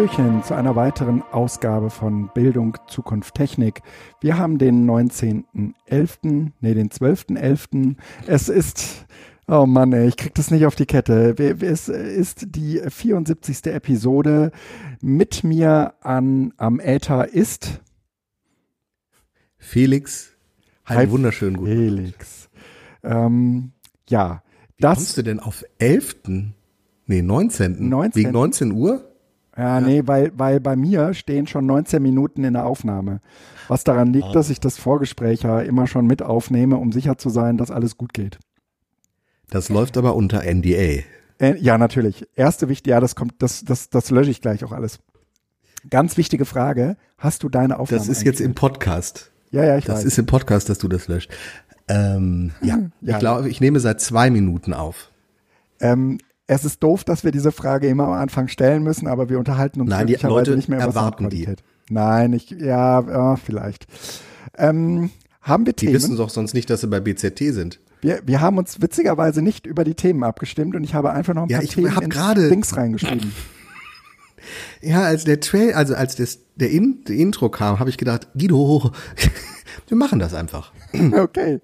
Hallöchen zu einer weiteren Ausgabe von Bildung Zukunft Technik. Wir haben den 19.11., nee, den 12.11. Es ist Oh Mann, ey, ich krieg das nicht auf die Kette. Es ist die 74. Episode. Mit mir an, am Äther ist Felix. Einen Hi, wunderschönen guten Felix. Ähm, ja, Wie das. kommst du denn auf 11.? Nee, 19. 19. Wegen 19 Uhr? Ja, nee, weil, weil bei mir stehen schon 19 Minuten in der Aufnahme. Was daran liegt, ah. dass ich das Vorgespräch ja immer schon mit aufnehme, um sicher zu sein, dass alles gut geht. Das läuft aber unter NDA. Äh, ja, natürlich. Erste wichtig, ja, das kommt, das, das, das lösche ich gleich auch alles. Ganz wichtige Frage. Hast du deine Aufnahme? Das ist jetzt im Podcast. Ja, ja, ich das weiß. Das ist im Podcast, dass du das löscht. Ähm, ja, ja, ich glaube, ich nehme seit zwei Minuten auf. Ähm, es ist doof, dass wir diese Frage immer am Anfang stellen müssen, aber wir unterhalten uns Nein, die Leute nicht mehr über erwarten die. Nein, ich, ja, ja vielleicht. Ähm, haben wir die Themen? Die wissen doch sonst nicht, dass sie bei BZT sind. Wir, wir haben uns witzigerweise nicht über die Themen abgestimmt und ich habe einfach noch ein ja, paar ich Themen hab grade, Dings reingeschrieben. Ja, als der Trail, also als das, der, In, der Intro kam, habe ich gedacht, Guido, wir machen das einfach. Okay.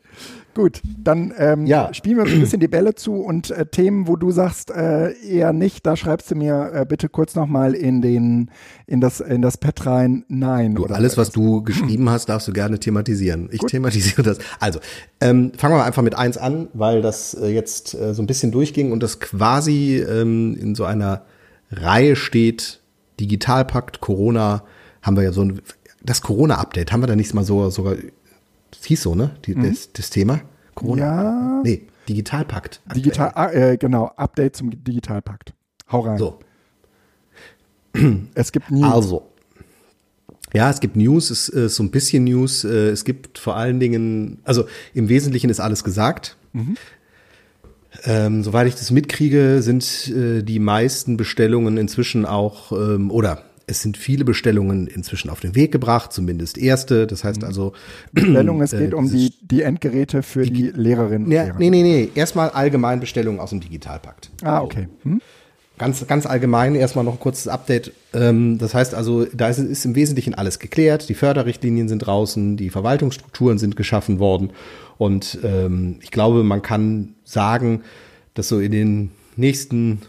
Gut, dann ähm, ja. spielen wir uns ein bisschen die Bälle zu und äh, Themen, wo du sagst, äh, eher nicht, da schreibst du mir äh, bitte kurz nochmal in den, in das, in das Pad rein, nein. Du, alles, was du geschrieben hast, darfst du gerne thematisieren. Ich Gut. thematisiere das. Also, ähm, fangen wir einfach mit eins an, weil das äh, jetzt äh, so ein bisschen durchging und das quasi ähm, in so einer Reihe steht, Digitalpakt, Corona, haben wir ja so ein, das Corona-Update, haben wir da nicht mal so sogar das hieß so, ne? Die, mhm. das, das, Thema? Corona? Ja. Nee, Digitalpakt. Digital, ah, äh, genau, Update zum Digitalpakt. Hau rein. So. Es gibt News. Also. Ja, es gibt News, es ist so ein bisschen News. Äh, es gibt vor allen Dingen, also im Wesentlichen ist alles gesagt. Mhm. Ähm, soweit ich das mitkriege, sind äh, die meisten Bestellungen inzwischen auch, ähm, oder es sind viele Bestellungen inzwischen auf den Weg gebracht, zumindest erste. Das heißt mhm. also. Bestellungen, es geht äh, um die, die Endgeräte für die, die Lehrerinnen. Ja, Lehrer. Nee, nee, nee. Erstmal allgemein Bestellungen aus dem Digitalpakt. Ah, okay. Hm? Ganz, ganz allgemein erstmal noch ein kurzes Update. Ähm, das heißt also, da ist, ist im Wesentlichen alles geklärt. Die Förderrichtlinien sind draußen, die Verwaltungsstrukturen sind geschaffen worden. Und ähm, ich glaube, man kann sagen, dass so in den nächsten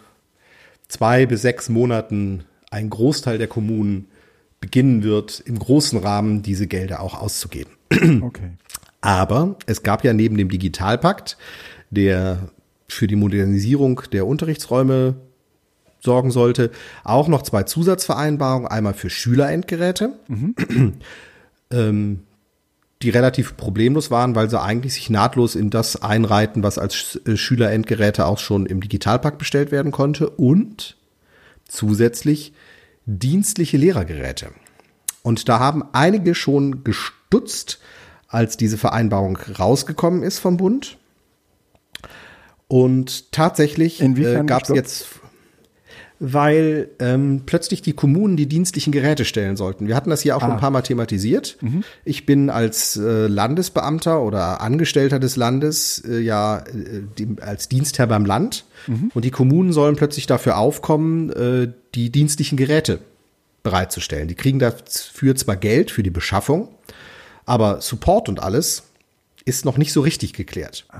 zwei bis sechs Monaten ein Großteil der Kommunen beginnen wird, im großen Rahmen diese Gelder auch auszugeben. Okay. Aber es gab ja neben dem Digitalpakt, der für die Modernisierung der Unterrichtsräume sorgen sollte, auch noch zwei Zusatzvereinbarungen, einmal für Schülerendgeräte, mhm. ähm, die relativ problemlos waren, weil sie eigentlich sich nahtlos in das einreiten, was als äh, Schülerendgeräte auch schon im Digitalpakt bestellt werden konnte und zusätzlich dienstliche Lehrergeräte. Und da haben einige schon gestutzt, als diese Vereinbarung rausgekommen ist vom Bund. Und tatsächlich äh, gab es jetzt weil ähm, plötzlich die Kommunen die dienstlichen Geräte stellen sollten. Wir hatten das hier auch ah. schon ein paar Mal thematisiert. Mhm. Ich bin als äh, Landesbeamter oder Angestellter des Landes äh, ja äh, die, als Dienstherr beim Land mhm. und die Kommunen sollen plötzlich dafür aufkommen, äh, die dienstlichen Geräte bereitzustellen. Die kriegen dafür zwar Geld für die Beschaffung, aber Support und alles ist noch nicht so richtig geklärt. Ah.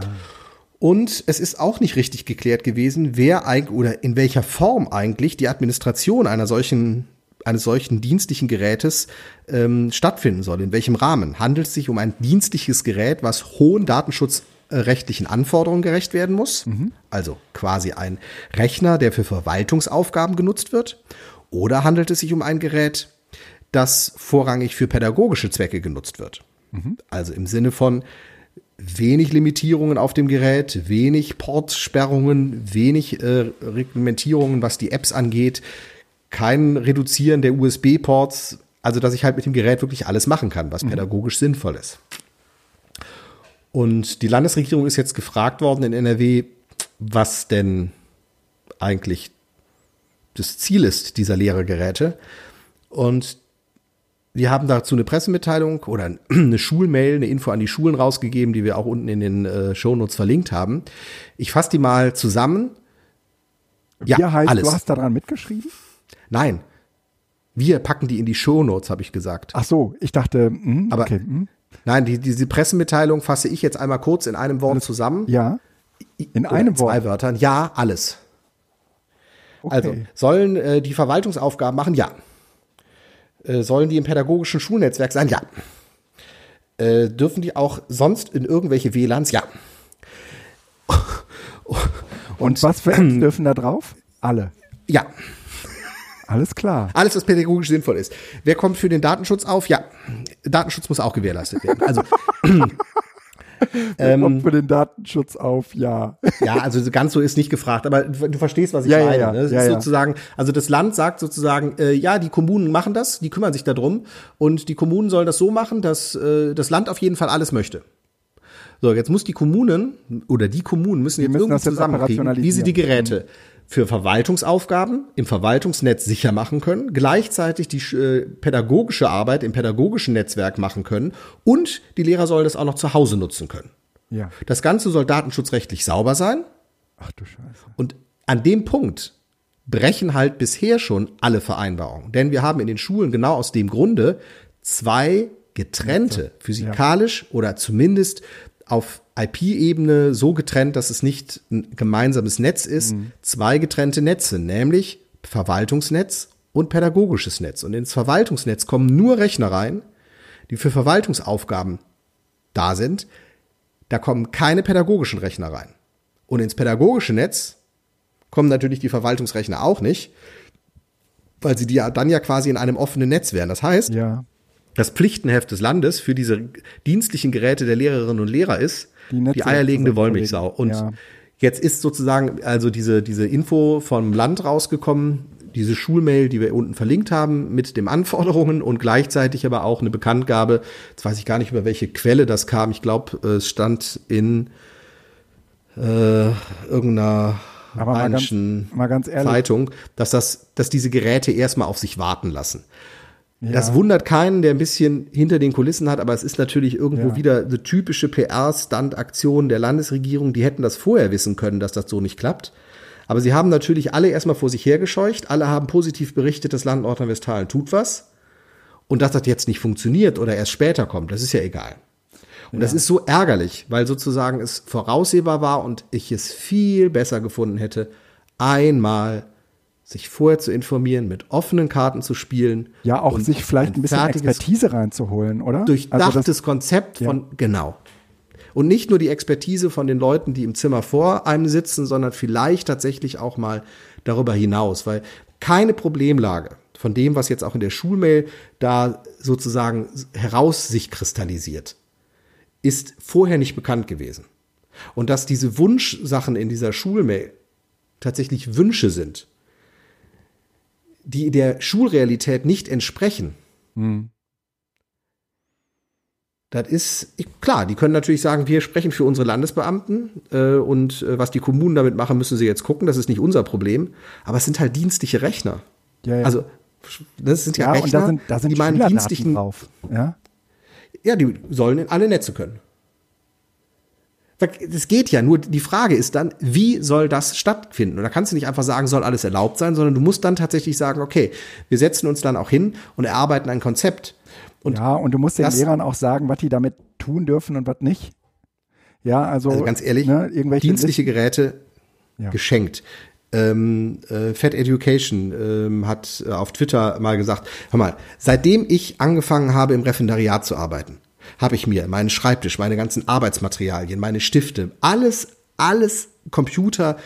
Und es ist auch nicht richtig geklärt gewesen, wer eigentlich oder in welcher Form eigentlich die Administration einer solchen eines solchen dienstlichen Gerätes ähm, stattfinden soll. In welchem Rahmen? Handelt es sich um ein dienstliches Gerät, was hohen datenschutzrechtlichen Anforderungen gerecht werden muss? Mhm. Also quasi ein Rechner, der für Verwaltungsaufgaben genutzt wird? Oder handelt es sich um ein Gerät, das vorrangig für pädagogische Zwecke genutzt wird? Mhm. Also im Sinne von, wenig Limitierungen auf dem Gerät, wenig Portsperrungen, wenig äh, Reglementierungen, was die Apps angeht, kein Reduzieren der USB-Ports, also dass ich halt mit dem Gerät wirklich alles machen kann, was mhm. pädagogisch sinnvoll ist. Und die Landesregierung ist jetzt gefragt worden in NRW, was denn eigentlich das Ziel ist dieser Lehrergeräte. Und wir haben dazu eine Pressemitteilung oder eine Schulmail, eine Info an die Schulen rausgegeben, die wir auch unten in den äh, Shownotes verlinkt haben. Ich fasse die mal zusammen. Ja, heißt, alles. du hast daran mitgeschrieben? Nein. Wir packen die in die Shownotes, habe ich gesagt. Ach so, ich dachte, mh, hm, aber okay, mh. nein, die, diese Pressemitteilung fasse ich jetzt einmal kurz in einem Wort zusammen. Ja. In einem Wort. Zwei Wörtern. Ja, alles. Okay. Also sollen äh, die Verwaltungsaufgaben machen? Ja. Äh, sollen die im pädagogischen Schulnetzwerk sein? Ja. Äh, dürfen die auch sonst in irgendwelche WLANs? Ja. Und, Und was für Apps dürfen da drauf? Alle. Ja. Alles klar. Alles, was pädagogisch sinnvoll ist. Wer kommt für den Datenschutz auf? Ja. Datenschutz muss auch gewährleistet werden. Also ähm, für den Datenschutz auf, ja. Ja, also ganz so ist nicht gefragt, aber du verstehst, was ich ja, meine. Ja, ne? ja, ja, sozusagen, also das Land sagt sozusagen, äh, ja, die Kommunen machen das, die kümmern sich darum und die Kommunen sollen das so machen, dass äh, das Land auf jeden Fall alles möchte. So, jetzt muss die Kommunen oder die Kommunen müssen die jetzt müssen irgendwie zusammenkriegen, wie sie die Geräte für Verwaltungsaufgaben im Verwaltungsnetz sicher machen können, gleichzeitig die äh, pädagogische Arbeit im pädagogischen Netzwerk machen können und die Lehrer sollen das auch noch zu Hause nutzen können. Ja. Das Ganze soll datenschutzrechtlich sauber sein. Ach du Scheiße. Und an dem Punkt brechen halt bisher schon alle Vereinbarungen. Denn wir haben in den Schulen genau aus dem Grunde zwei getrennte, physikalisch oder zumindest auf IP-Ebene so getrennt, dass es nicht ein gemeinsames Netz ist, mhm. zwei getrennte Netze, nämlich Verwaltungsnetz und pädagogisches Netz. Und ins Verwaltungsnetz kommen nur Rechner rein, die für Verwaltungsaufgaben da sind. Da kommen keine pädagogischen Rechner rein. Und ins pädagogische Netz kommen natürlich die Verwaltungsrechner auch nicht, weil sie die ja dann ja quasi in einem offenen Netz wären. Das heißt, ja das Pflichtenheft des Landes für diese dienstlichen Geräte der Lehrerinnen und Lehrer ist, die, die eierlegende Wollmilchsau. Und ja. jetzt ist sozusagen also diese, diese Info vom Land rausgekommen, diese Schulmail, die wir unten verlinkt haben, mit den Anforderungen und gleichzeitig aber auch eine Bekanntgabe. Jetzt weiß ich gar nicht, über welche Quelle das kam. Ich glaube, es stand in äh, irgendeiner aber mal ganz, mal ganz ehrlich. Zeitung, dass das, dass diese Geräte erstmal auf sich warten lassen. Ja. Das wundert keinen, der ein bisschen hinter den Kulissen hat, aber es ist natürlich irgendwo ja. wieder eine typische PR-Stand-Aktion der Landesregierung. Die hätten das vorher wissen können, dass das so nicht klappt. Aber sie haben natürlich alle erstmal vor sich hergescheucht. Alle haben positiv berichtet, das Land Nordrhein-Westfalen tut was. Und dass das jetzt nicht funktioniert oder erst später kommt, das ist ja egal. Und ja. das ist so ärgerlich, weil sozusagen es voraussehbar war und ich es viel besser gefunden hätte, einmal sich vorher zu informieren, mit offenen Karten zu spielen. Ja, auch sich vielleicht ein, ein bisschen Expertise reinzuholen, oder? Durchdachtes also Konzept von, ja. genau. Und nicht nur die Expertise von den Leuten, die im Zimmer vor einem sitzen, sondern vielleicht tatsächlich auch mal darüber hinaus, weil keine Problemlage von dem, was jetzt auch in der Schulmail da sozusagen heraus sich kristallisiert, ist vorher nicht bekannt gewesen. Und dass diese Wunschsachen in dieser Schulmail tatsächlich Wünsche sind die der Schulrealität nicht entsprechen. Mhm. Das ist klar, die können natürlich sagen, wir sprechen für unsere Landesbeamten äh, und äh, was die Kommunen damit machen, müssen sie jetzt gucken, das ist nicht unser Problem. Aber es sind halt dienstliche Rechner. Ja, ja. Also das sind ja, ja Rechner, da sind, da sind die meinen dienstlichen drauf. Ja? ja, die sollen in alle Netze können. Das geht ja, nur die Frage ist dann, wie soll das stattfinden? Und da kannst du nicht einfach sagen, soll alles erlaubt sein, sondern du musst dann tatsächlich sagen, okay, wir setzen uns dann auch hin und erarbeiten ein Konzept. Und ja, und du musst den Lehrern auch sagen, was die damit tun dürfen und was nicht. Ja, also, also ganz ehrlich, ne, irgendwelche dienstliche. Geräte ja. geschenkt. Ähm, äh, Fat Education ähm, hat äh, auf Twitter mal gesagt, hör mal, seitdem ich angefangen habe, im Referendariat zu arbeiten, habe ich mir meinen Schreibtisch, meine ganzen Arbeitsmaterialien, meine Stifte, alles, alles Computer,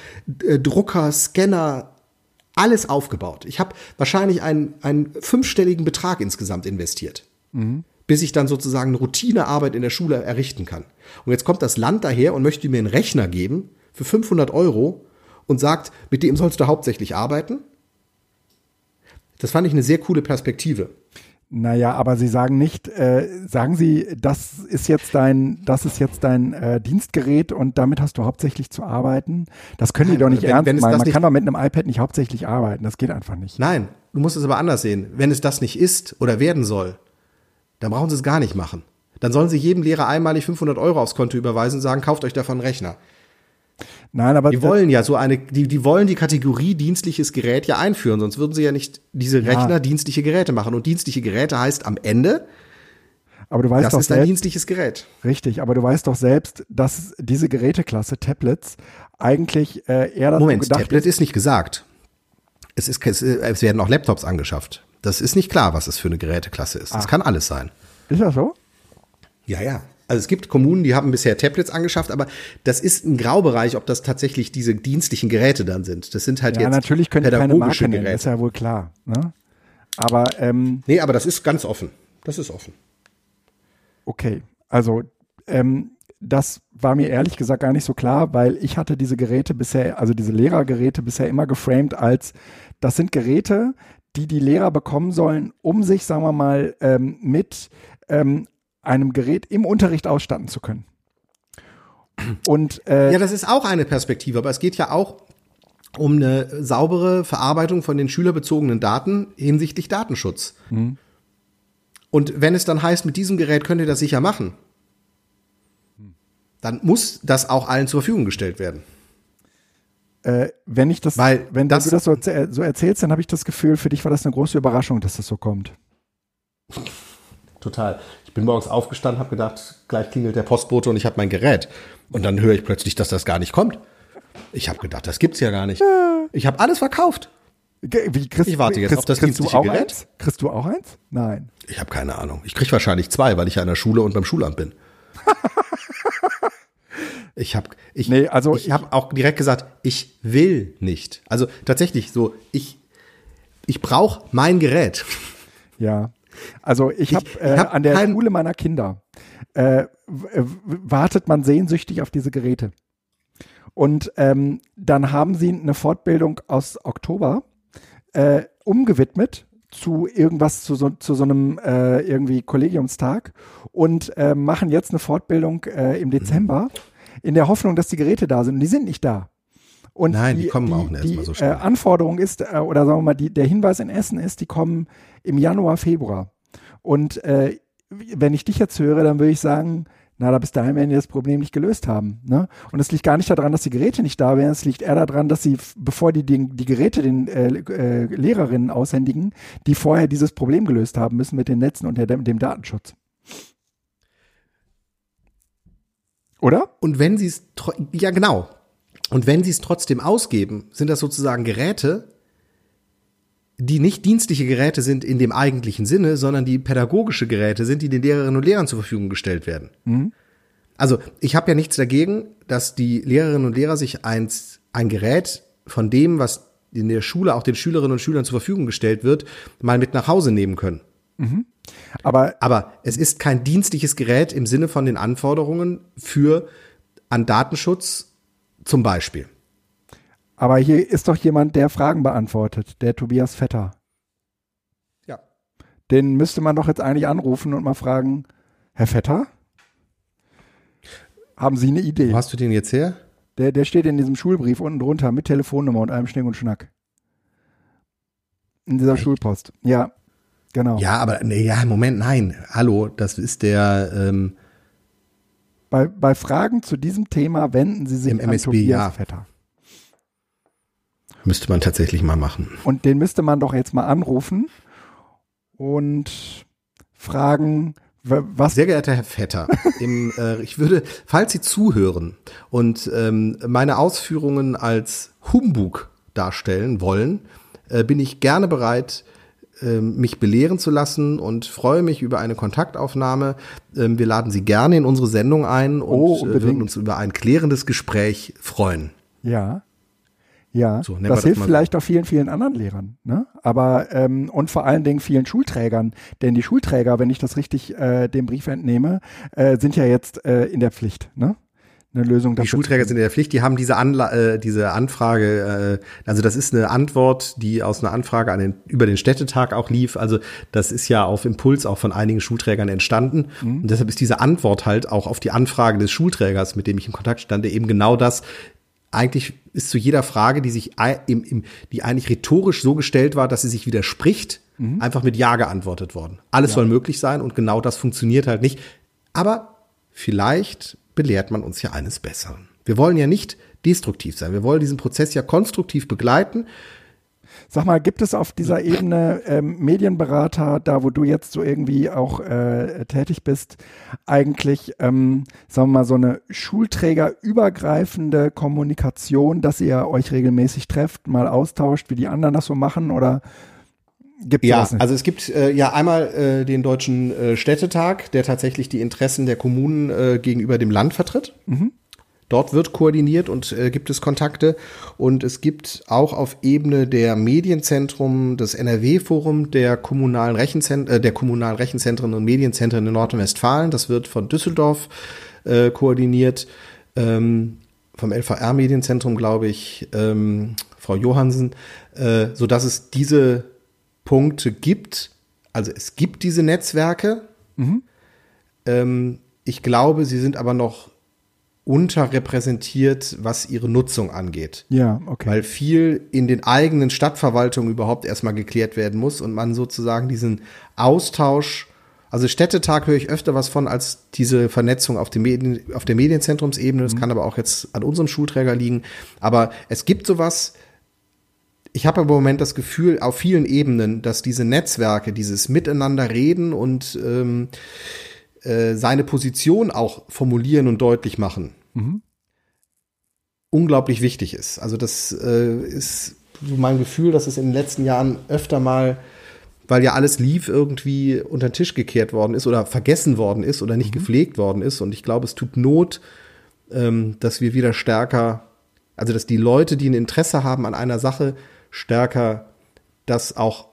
äh, Drucker, Scanner, alles aufgebaut. Ich habe wahrscheinlich einen, einen fünfstelligen Betrag insgesamt investiert, mhm. bis ich dann sozusagen eine Routinearbeit in der Schule errichten kann. Und jetzt kommt das Land daher und möchte mir einen Rechner geben für 500 Euro und sagt, mit dem sollst du hauptsächlich arbeiten. Das fand ich eine sehr coole Perspektive. Naja, aber Sie sagen nicht, äh, sagen Sie, das ist jetzt dein, das ist jetzt dein äh, Dienstgerät und damit hast du hauptsächlich zu arbeiten. Das können die doch nicht wenn, ernst wenn meinen. Man kann doch mit einem iPad nicht hauptsächlich arbeiten. Das geht einfach nicht. Nein, du musst es aber anders sehen. Wenn es das nicht ist oder werden soll, dann brauchen Sie es gar nicht machen. Dann sollen Sie jedem Lehrer einmalig 500 Euro aufs Konto überweisen und sagen, kauft euch davon einen Rechner. Nein, aber die wollen ja so eine, die, die wollen die Kategorie dienstliches Gerät ja einführen, sonst würden sie ja nicht diese Rechner ja. dienstliche Geräte machen. Und dienstliche Geräte heißt am Ende, aber du weißt das doch ist selbst, ein dienstliches Gerät. Richtig, aber du weißt doch selbst, dass diese Geräteklasse Tablets eigentlich äh, eher dazu Moment, gedacht Tablet ist, ist nicht gesagt. Es, ist, es, es werden auch Laptops angeschafft. Das ist nicht klar, was es für eine Geräteklasse ist. Das Ach. kann alles sein. Ist das so? Ja, ja. Also es gibt Kommunen, die haben bisher Tablets angeschafft, aber das ist ein Graubereich, ob das tatsächlich diese dienstlichen Geräte dann sind. Das sind halt ja, jetzt natürlich können pädagogische keine Marke Geräte. ist ja wohl klar. Ne? Aber ähm, nee, aber das ist ganz offen. Das ist offen. Okay, also ähm, das war mir ehrlich gesagt gar nicht so klar, weil ich hatte diese Geräte bisher, also diese Lehrergeräte bisher immer geframed als, das sind Geräte, die die Lehrer bekommen sollen, um sich, sagen wir mal, ähm, mit ähm, einem Gerät im Unterricht ausstatten zu können. Und äh, ja, das ist auch eine Perspektive, aber es geht ja auch um eine saubere Verarbeitung von den schülerbezogenen Daten hinsichtlich Datenschutz. Mhm. Und wenn es dann heißt, mit diesem Gerät könnt ihr das sicher machen, dann muss das auch allen zur Verfügung gestellt werden. Äh, wenn ich das, Weil wenn das, du das so, so erzählst, dann habe ich das Gefühl, für dich war das eine große Überraschung, dass das so kommt. Total. Ich bin morgens aufgestanden, habe gedacht, gleich klingelt der Postbote und ich habe mein Gerät. Und dann höre ich plötzlich, dass das gar nicht kommt. Ich habe gedacht, das gibt's ja gar nicht. Ich habe alles verkauft. Wie, kriegst, ich warte jetzt kriegst, auf das kriegst dienstliche Gerät. Eins? Kriegst du auch eins? Nein. Ich habe keine Ahnung. Ich krieg wahrscheinlich zwei, weil ich ja in der Schule und beim Schulamt bin. ich habe ich, nee, also ich, ich habe auch direkt gesagt, ich will nicht. Also tatsächlich so, ich ich brauche mein Gerät. Ja. Also ich habe äh, hab an der Schule meiner Kinder äh, wartet man sehnsüchtig auf diese Geräte. Und ähm, dann haben sie eine Fortbildung aus Oktober äh, umgewidmet zu irgendwas, zu so, zu so einem äh, irgendwie Kollegiumstag und äh, machen jetzt eine Fortbildung äh, im Dezember in der Hoffnung, dass die Geräte da sind. Und die sind nicht da. Und Nein, die, die kommen die, auch nicht die, so schnell. Äh, Anforderung ist, äh, oder sagen wir mal, die, der Hinweis in Essen ist, die kommen im Januar, Februar. Und äh, wenn ich dich jetzt höre, dann würde ich sagen, na, da bis dahin werden die das Problem nicht gelöst haben. Ne? Und es liegt gar nicht daran, dass die Geräte nicht da wären, es liegt eher daran, dass sie, bevor die die, die Geräte den äh, äh, Lehrerinnen aushändigen, die vorher dieses Problem gelöst haben müssen mit den Netzen und der, dem Datenschutz. Oder? Und wenn sie es, ja genau. Und wenn sie es trotzdem ausgeben, sind das sozusagen Geräte, die nicht dienstliche Geräte sind in dem eigentlichen Sinne, sondern die pädagogische Geräte sind, die den Lehrerinnen und Lehrern zur Verfügung gestellt werden. Mhm. Also ich habe ja nichts dagegen, dass die Lehrerinnen und Lehrer sich eins, ein Gerät von dem, was in der Schule auch den Schülerinnen und Schülern zur Verfügung gestellt wird, mal mit nach Hause nehmen können. Mhm. Aber, Aber es ist kein dienstliches Gerät im Sinne von den Anforderungen für an Datenschutz zum Beispiel. Aber hier ist doch jemand, der Fragen beantwortet, der Tobias Vetter. Ja. Den müsste man doch jetzt eigentlich anrufen und mal fragen, Herr Vetter, haben Sie eine Idee? Wo hast du den jetzt her? Der, der steht in diesem Schulbrief unten drunter mit Telefonnummer und allem Schnick und Schnack. In dieser Echt? Schulpost. Ja, genau. Ja, aber nee, ja, Moment, nein. Hallo, das ist der. Ähm, bei, bei Fragen zu diesem Thema wenden Sie sich an MSB, Tobias ja. Vetter. Müsste man tatsächlich mal machen. Und den müsste man doch jetzt mal anrufen und fragen, was? Sehr geehrter Herr Vetter, im, äh, ich würde, falls Sie zuhören und ähm, meine Ausführungen als Humbug darstellen wollen, äh, bin ich gerne bereit, mich belehren zu lassen und freue mich über eine Kontaktaufnahme. Ähm, wir laden Sie gerne in unsere Sendung ein und oh, äh, würden uns über ein klärendes Gespräch freuen. Ja. Ja, so, das hilft das vielleicht auch vielen, vielen anderen Lehrern. Ne? Aber ähm, und vor allen Dingen vielen Schulträgern. Denn die Schulträger, wenn ich das richtig äh, dem Brief entnehme, äh, sind ja jetzt äh, in der Pflicht. Ne? Eine Lösung Die Schulträger sind in der Pflicht, die haben diese, Anla äh, diese Anfrage, äh, also das ist eine Antwort, die aus einer Anfrage an den, über den Städtetag auch lief. Also das ist ja auf Impuls auch von einigen Schulträgern entstanden. Mhm. Und deshalb ist diese Antwort halt auch auf die Anfrage des Schulträgers, mit dem ich in Kontakt stand, eben genau das, eigentlich ist zu jeder Frage, die sich im, im, die eigentlich rhetorisch so gestellt war, dass sie sich widerspricht, mhm. einfach mit Ja geantwortet worden. Alles ja. soll möglich sein und genau das funktioniert halt nicht. Aber vielleicht belehrt man uns ja eines Besseren. Wir wollen ja nicht destruktiv sein. Wir wollen diesen Prozess ja konstruktiv begleiten. Sag mal, gibt es auf dieser Ebene ähm, Medienberater, da wo du jetzt so irgendwie auch äh, tätig bist, eigentlich, ähm, sagen wir mal, so eine schulträgerübergreifende Kommunikation, dass ihr euch regelmäßig trefft, mal austauscht, wie die anderen das so machen oder Gibt ja, also es gibt äh, ja einmal äh, den Deutschen äh, Städtetag, der tatsächlich die Interessen der Kommunen äh, gegenüber dem Land vertritt. Mhm. Dort wird koordiniert und äh, gibt es Kontakte. Und es gibt auch auf Ebene der Medienzentrum, das NRW-Forum der kommunalen Rechenzentren, äh, der kommunalen Rechenzentren und Medienzentren in Nordrhein-Westfalen. Das wird von Düsseldorf äh, koordiniert, ähm, vom LVR-Medienzentrum, glaube ich, ähm, Frau Johansen, äh, so dass es diese Punkte gibt. Also es gibt diese Netzwerke. Mhm. Ähm, ich glaube, sie sind aber noch unterrepräsentiert, was ihre Nutzung angeht. Ja, okay. Weil viel in den eigenen Stadtverwaltungen überhaupt erstmal geklärt werden muss und man sozusagen diesen Austausch, also Städtetag höre ich öfter was von als diese Vernetzung auf, dem Medien, auf der Medienzentrumsebene. Das mhm. kann aber auch jetzt an unserem Schulträger liegen. Aber es gibt sowas. Ich habe im Moment das Gefühl, auf vielen Ebenen, dass diese Netzwerke, dieses Miteinander reden und ähm, äh, seine Position auch formulieren und deutlich machen, mhm. unglaublich wichtig ist. Also das äh, ist so mein Gefühl, dass es in den letzten Jahren öfter mal, weil ja alles lief, irgendwie unter den Tisch gekehrt worden ist oder vergessen worden ist oder nicht mhm. gepflegt worden ist. Und ich glaube, es tut Not, ähm, dass wir wieder stärker, also dass die Leute, die ein Interesse haben an einer Sache, stärker das auch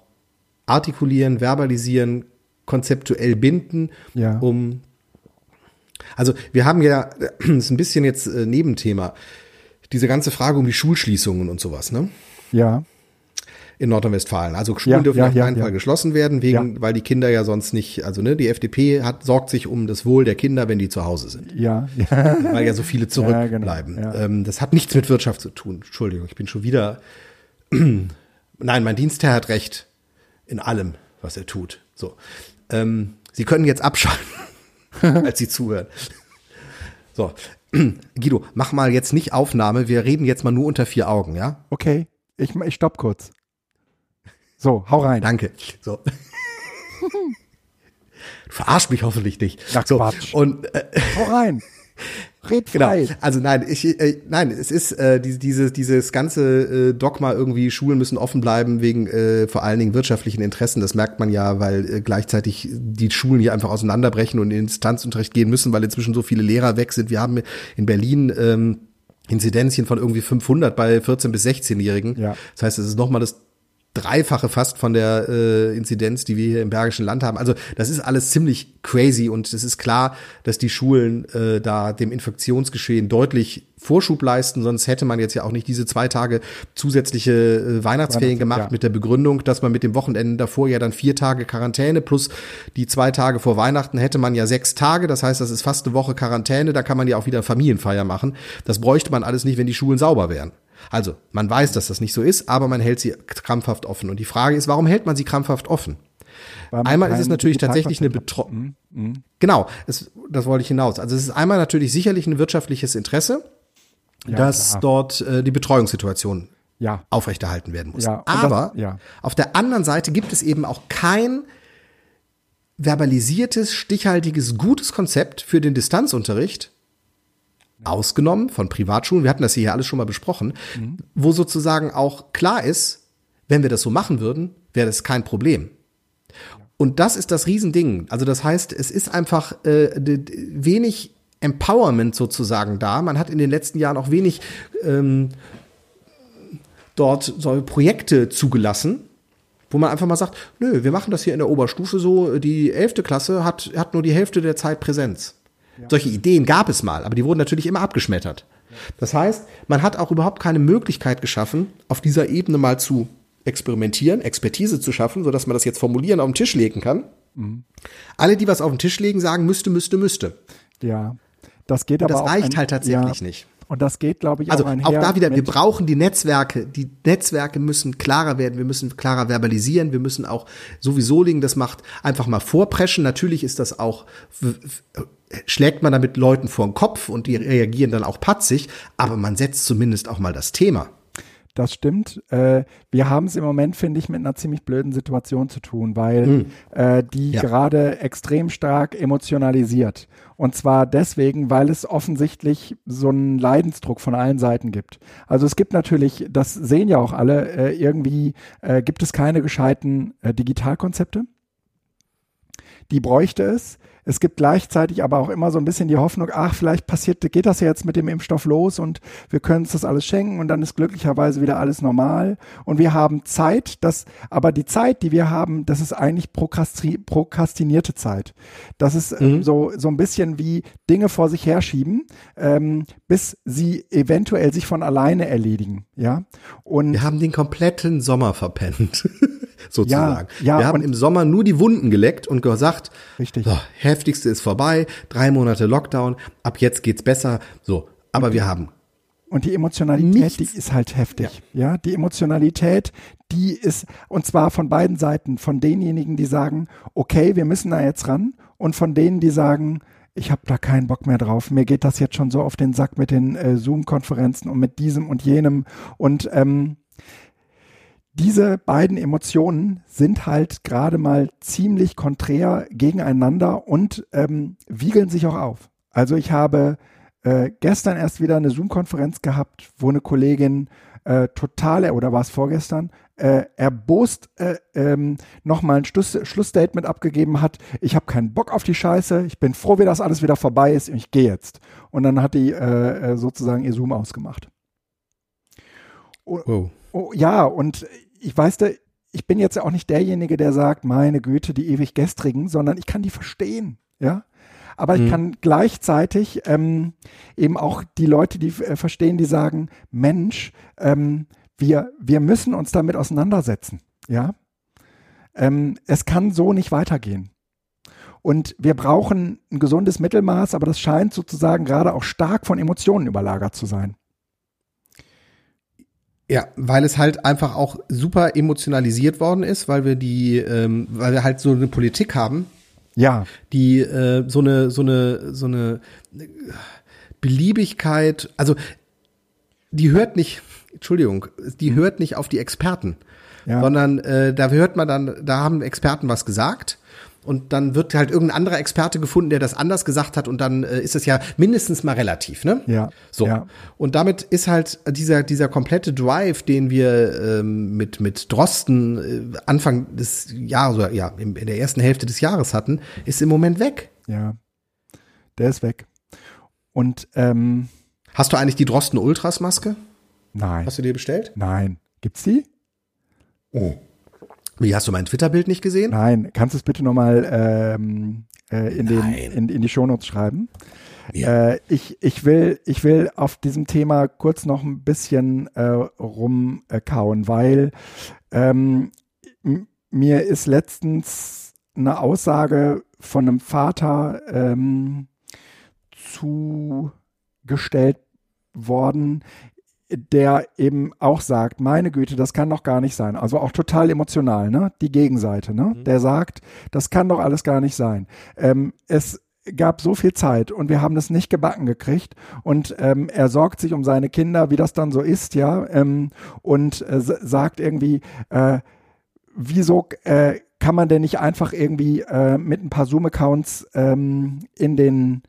artikulieren, verbalisieren, konzeptuell binden, ja. um also wir haben ja, das ist ein bisschen jetzt äh, Nebenthema, diese ganze Frage um die Schulschließungen und sowas, ne? Ja. In Nordrhein-Westfalen. Also Schulen ja, dürfen ja, auf keinen ja, Fall geschlossen werden, wegen, weil die Kinder ja sonst nicht, also ne, die FDP hat, sorgt sich um das Wohl der Kinder, wenn die zu Hause sind. Ja. weil ja so viele genau. zurückbleiben. Genau, ähm, das hat nichts mit Wirtschaft zu tun. Entschuldigung, ich bin schon wieder. Nein, mein Dienstherr hat recht in allem, was er tut. So. Ähm, Sie können jetzt abschalten, als Sie zuhören. So, Guido, mach mal jetzt nicht Aufnahme. Wir reden jetzt mal nur unter vier Augen, ja? Okay, ich, ich stopp kurz. So, hau rein. Danke. So. Du verarsch mich hoffentlich nicht. Ach, so, Quatsch. Und äh, hau rein. Red frei. Genau. Also nein, ich, äh, nein, es ist äh, diese, diese, dieses ganze äh, Dogma irgendwie, Schulen müssen offen bleiben wegen äh, vor allen Dingen wirtschaftlichen Interessen. Das merkt man ja, weil äh, gleichzeitig die Schulen hier einfach auseinanderbrechen und in Instanzunterricht gehen müssen, weil inzwischen so viele Lehrer weg sind. Wir haben in Berlin ähm, Inzidenzien von irgendwie 500 bei 14 bis 16-Jährigen. Ja. Das heißt, es ist nochmal das Dreifache fast von der äh, Inzidenz, die wir hier im Bergischen Land haben. Also das ist alles ziemlich crazy und es ist klar, dass die Schulen äh, da dem Infektionsgeschehen deutlich Vorschub leisten, sonst hätte man jetzt ja auch nicht diese zwei Tage zusätzliche äh, Weihnachtsferien gemacht ja. mit der Begründung, dass man mit dem Wochenende davor ja dann vier Tage Quarantäne plus die zwei Tage vor Weihnachten hätte man ja sechs Tage. Das heißt, das ist fast eine Woche Quarantäne. Da kann man ja auch wieder Familienfeier machen. Das bräuchte man alles nicht, wenn die Schulen sauber wären. Also, man weiß, dass das nicht so ist, aber man hält sie krampfhaft offen. Und die Frage ist, warum hält man sie krampfhaft offen? Einmal ist es natürlich tatsächlich eine Betreuung. Mhm. mhm. Genau, es, das wollte ich hinaus. Also es ist einmal natürlich sicherlich ein wirtschaftliches Interesse, ja, dass klar. dort äh, die Betreuungssituation ja. aufrechterhalten werden muss. Ja, Aber das, ja. auf der anderen Seite gibt es eben auch kein verbalisiertes, stichhaltiges, gutes Konzept für den Distanzunterricht, ausgenommen von Privatschulen, wir hatten das hier alles schon mal besprochen, mhm. wo sozusagen auch klar ist, wenn wir das so machen würden, wäre das kein Problem. Und das ist das Riesending. Also das heißt, es ist einfach äh, wenig Empowerment sozusagen da. Man hat in den letzten Jahren auch wenig ähm, dort so Projekte zugelassen, wo man einfach mal sagt, nö, wir machen das hier in der Oberstufe so, die elfte Klasse hat, hat nur die Hälfte der Zeit Präsenz. Solche Ideen gab es mal, aber die wurden natürlich immer abgeschmettert. Das heißt, man hat auch überhaupt keine Möglichkeit geschaffen, auf dieser Ebene mal zu experimentieren, Expertise zu schaffen, sodass man das jetzt formulieren auf den Tisch legen kann. Mhm. Alle, die was auf den Tisch legen, sagen müsste, müsste, müsste. Ja, das geht Und aber das reicht ein, halt tatsächlich ja, nicht. Und das geht, glaube ich, also auch. Auch da wieder, wir brauchen die Netzwerke. Die Netzwerke müssen klarer werden. Wir müssen klarer verbalisieren. Wir müssen auch sowieso liegen, das macht einfach mal vorpreschen. Natürlich ist das auch schlägt man damit Leuten vor den Kopf und die reagieren dann auch patzig, aber man setzt zumindest auch mal das Thema. Das stimmt. Äh, wir haben es im Moment, finde ich, mit einer ziemlich blöden Situation zu tun, weil mhm. äh, die ja. gerade extrem stark emotionalisiert. Und zwar deswegen, weil es offensichtlich so einen Leidensdruck von allen Seiten gibt. Also es gibt natürlich, das sehen ja auch alle, äh, irgendwie gibt es keine gescheiten Digitalkonzepte. Die bräuchte es. Es gibt gleichzeitig aber auch immer so ein bisschen die Hoffnung, ach, vielleicht passiert, geht das ja jetzt mit dem Impfstoff los und wir können uns das alles schenken und dann ist glücklicherweise wieder alles normal. Und wir haben Zeit, das, aber die Zeit, die wir haben, das ist eigentlich prokrastinierte Zeit. Das ist ähm, mhm. so, so ein bisschen wie Dinge vor sich herschieben, ähm, bis sie eventuell sich von alleine erledigen. Ja. Und wir haben den kompletten Sommer verpennt. sozusagen. Ja, ja, wir haben im Sommer nur die Wunden geleckt und gesagt, richtig. So, heftigste ist vorbei, drei Monate Lockdown, ab jetzt geht's besser. So, aber wir haben und die Emotionalität, Nichts. die ist halt heftig. Ja. ja, die Emotionalität, die ist, und zwar von beiden Seiten, von denjenigen, die sagen, okay, wir müssen da jetzt ran, und von denen, die sagen, ich habe da keinen Bock mehr drauf. Mir geht das jetzt schon so auf den Sack mit den äh, Zoom-Konferenzen und mit diesem und jenem. Und ähm, diese beiden Emotionen sind halt gerade mal ziemlich konträr gegeneinander und ähm, wiegeln sich auch auf. Also ich habe äh, gestern erst wieder eine Zoom-Konferenz gehabt, wo eine Kollegin äh, total, oder war es vorgestern, äh, erbost äh, ähm, nochmal ein Schluss, Schlussstatement abgegeben hat. Ich habe keinen Bock auf die Scheiße, ich bin froh, wie das alles wieder vorbei ist und ich gehe jetzt. Und dann hat die äh, äh sozusagen ihr Zoom ausgemacht. Oh, oh. oh ja, und ich weiß da, ich bin jetzt auch nicht derjenige, der sagt, meine Güte, die ewig gestrigen, sondern ich kann die verstehen, ja. Aber ich mhm. kann gleichzeitig ähm, eben auch die Leute, die äh, verstehen, die sagen, Mensch, ähm, wir, wir müssen uns damit auseinandersetzen, ja. Ähm, es kann so nicht weitergehen. Und wir brauchen ein gesundes Mittelmaß, aber das scheint sozusagen gerade auch stark von Emotionen überlagert zu sein. Ja, weil es halt einfach auch super emotionalisiert worden ist, weil wir die, ähm, weil wir halt so eine Politik haben. Ja. Die äh, so eine, so eine, so eine Beliebigkeit, also die hört nicht, Entschuldigung, die hm. hört nicht auf die Experten, ja. sondern äh, da hört man dann, da haben Experten was gesagt und dann wird halt irgendein anderer Experte gefunden, der das anders gesagt hat und dann äh, ist es ja mindestens mal relativ, ne? Ja. So. Ja. Und damit ist halt dieser, dieser komplette Drive, den wir ähm, mit, mit Drosten äh, Anfang des Jahres, oder ja, in, in der ersten Hälfte des Jahres hatten, ist im Moment weg. Ja. Der ist weg. Und ähm, Hast du eigentlich die Drosten Ultras Maske? Nein. Hast du dir bestellt? Nein. Gibt's die? Oh. Wie hast du mein Twitter-Bild nicht gesehen? Nein, kannst du es bitte nochmal ähm, äh, in, den, in, in die Shownotes schreiben? Ja. Äh, ich, ich, will, ich will auf diesem Thema kurz noch ein bisschen äh, rumkauen, weil ähm, mir ist letztens eine Aussage von einem Vater ähm, zugestellt worden, der eben auch sagt, meine Güte, das kann doch gar nicht sein. Also auch total emotional, ne? Die Gegenseite, ne? Mhm. Der sagt, das kann doch alles gar nicht sein. Ähm, es gab so viel Zeit und wir haben das nicht gebacken gekriegt und ähm, er sorgt sich um seine Kinder, wie das dann so ist, ja, ähm, und äh, sagt irgendwie, äh, wieso äh, kann man denn nicht einfach irgendwie äh, mit ein paar Zoom-Accounts ähm, in den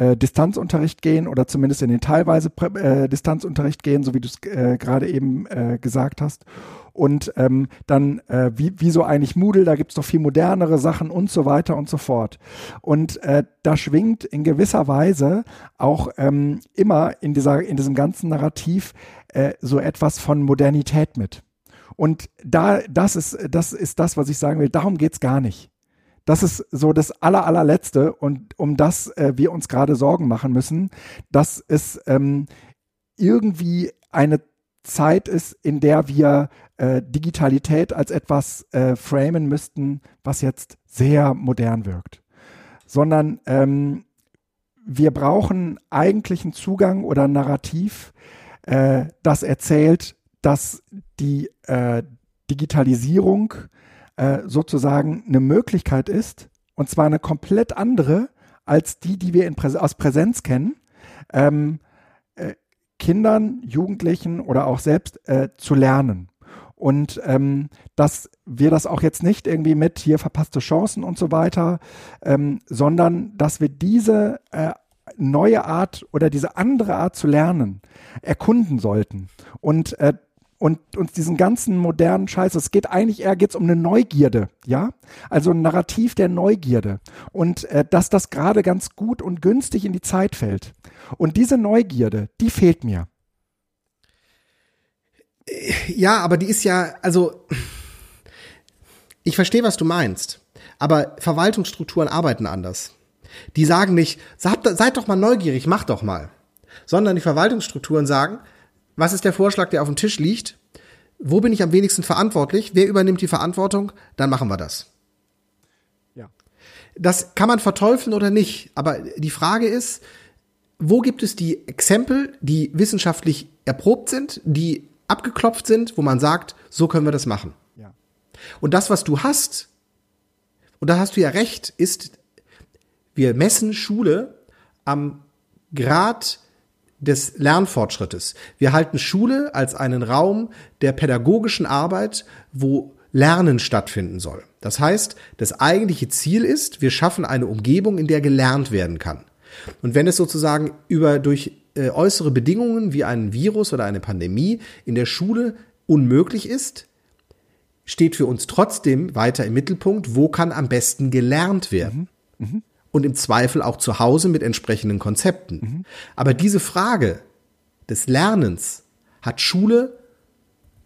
äh, Distanzunterricht gehen oder zumindest in den teilweise äh, Distanzunterricht gehen, so wie du es äh, gerade eben äh, gesagt hast. Und ähm, dann, äh, wie, wieso eigentlich Moodle, da gibt es doch viel modernere Sachen und so weiter und so fort. Und da schwingt in gewisser Weise auch ähm, immer in, dieser, in diesem ganzen Narrativ so etwas von Modernität mit. Und da, das ist, das ist das, was ich sagen will. Darum geht's gar nicht. Das ist so das aller, allerletzte und um das äh, wir uns gerade Sorgen machen müssen, dass es ähm, irgendwie eine Zeit ist, in der wir äh, Digitalität als etwas äh, framen müssten, was jetzt sehr modern wirkt. Sondern ähm, wir brauchen eigentlich einen Zugang oder ein Narrativ, äh, das erzählt, dass die äh, Digitalisierung äh, sozusagen eine Möglichkeit ist, und zwar eine komplett andere als die, die wir Präs aus Präsenz kennen, ähm, äh, Kindern, Jugendlichen oder auch selbst äh, zu lernen. Und ähm, dass wir das auch jetzt nicht irgendwie mit hier verpasste Chancen und so weiter, ähm, sondern dass wir diese äh, neue Art oder diese andere Art zu lernen erkunden sollten. Und äh, und uns diesen ganzen modernen Scheiß, es geht eigentlich eher geht's um eine Neugierde, ja? Also ein Narrativ der Neugierde und äh, dass das gerade ganz gut und günstig in die Zeit fällt. Und diese Neugierde, die fehlt mir. Ja, aber die ist ja, also ich verstehe, was du meinst, aber Verwaltungsstrukturen arbeiten anders. Die sagen nicht, seid doch mal neugierig, macht doch mal, sondern die Verwaltungsstrukturen sagen, was ist der Vorschlag, der auf dem Tisch liegt? Wo bin ich am wenigsten verantwortlich? Wer übernimmt die Verantwortung? Dann machen wir das. Ja. Das kann man verteufeln oder nicht. Aber die Frage ist, wo gibt es die Exempel, die wissenschaftlich erprobt sind, die abgeklopft sind, wo man sagt, so können wir das machen. Ja. Und das, was du hast, und da hast du ja recht, ist, wir messen Schule am Grad des Lernfortschrittes. Wir halten Schule als einen Raum der pädagogischen Arbeit, wo Lernen stattfinden soll. Das heißt, das eigentliche Ziel ist, wir schaffen eine Umgebung, in der gelernt werden kann. Und wenn es sozusagen über durch äh, äußere Bedingungen wie ein Virus oder eine Pandemie in der Schule unmöglich ist, steht für uns trotzdem weiter im Mittelpunkt, wo kann am besten gelernt werden. Mhm. Mhm und im Zweifel auch zu Hause mit entsprechenden Konzepten. Mhm. Aber diese Frage des Lernens hat Schule,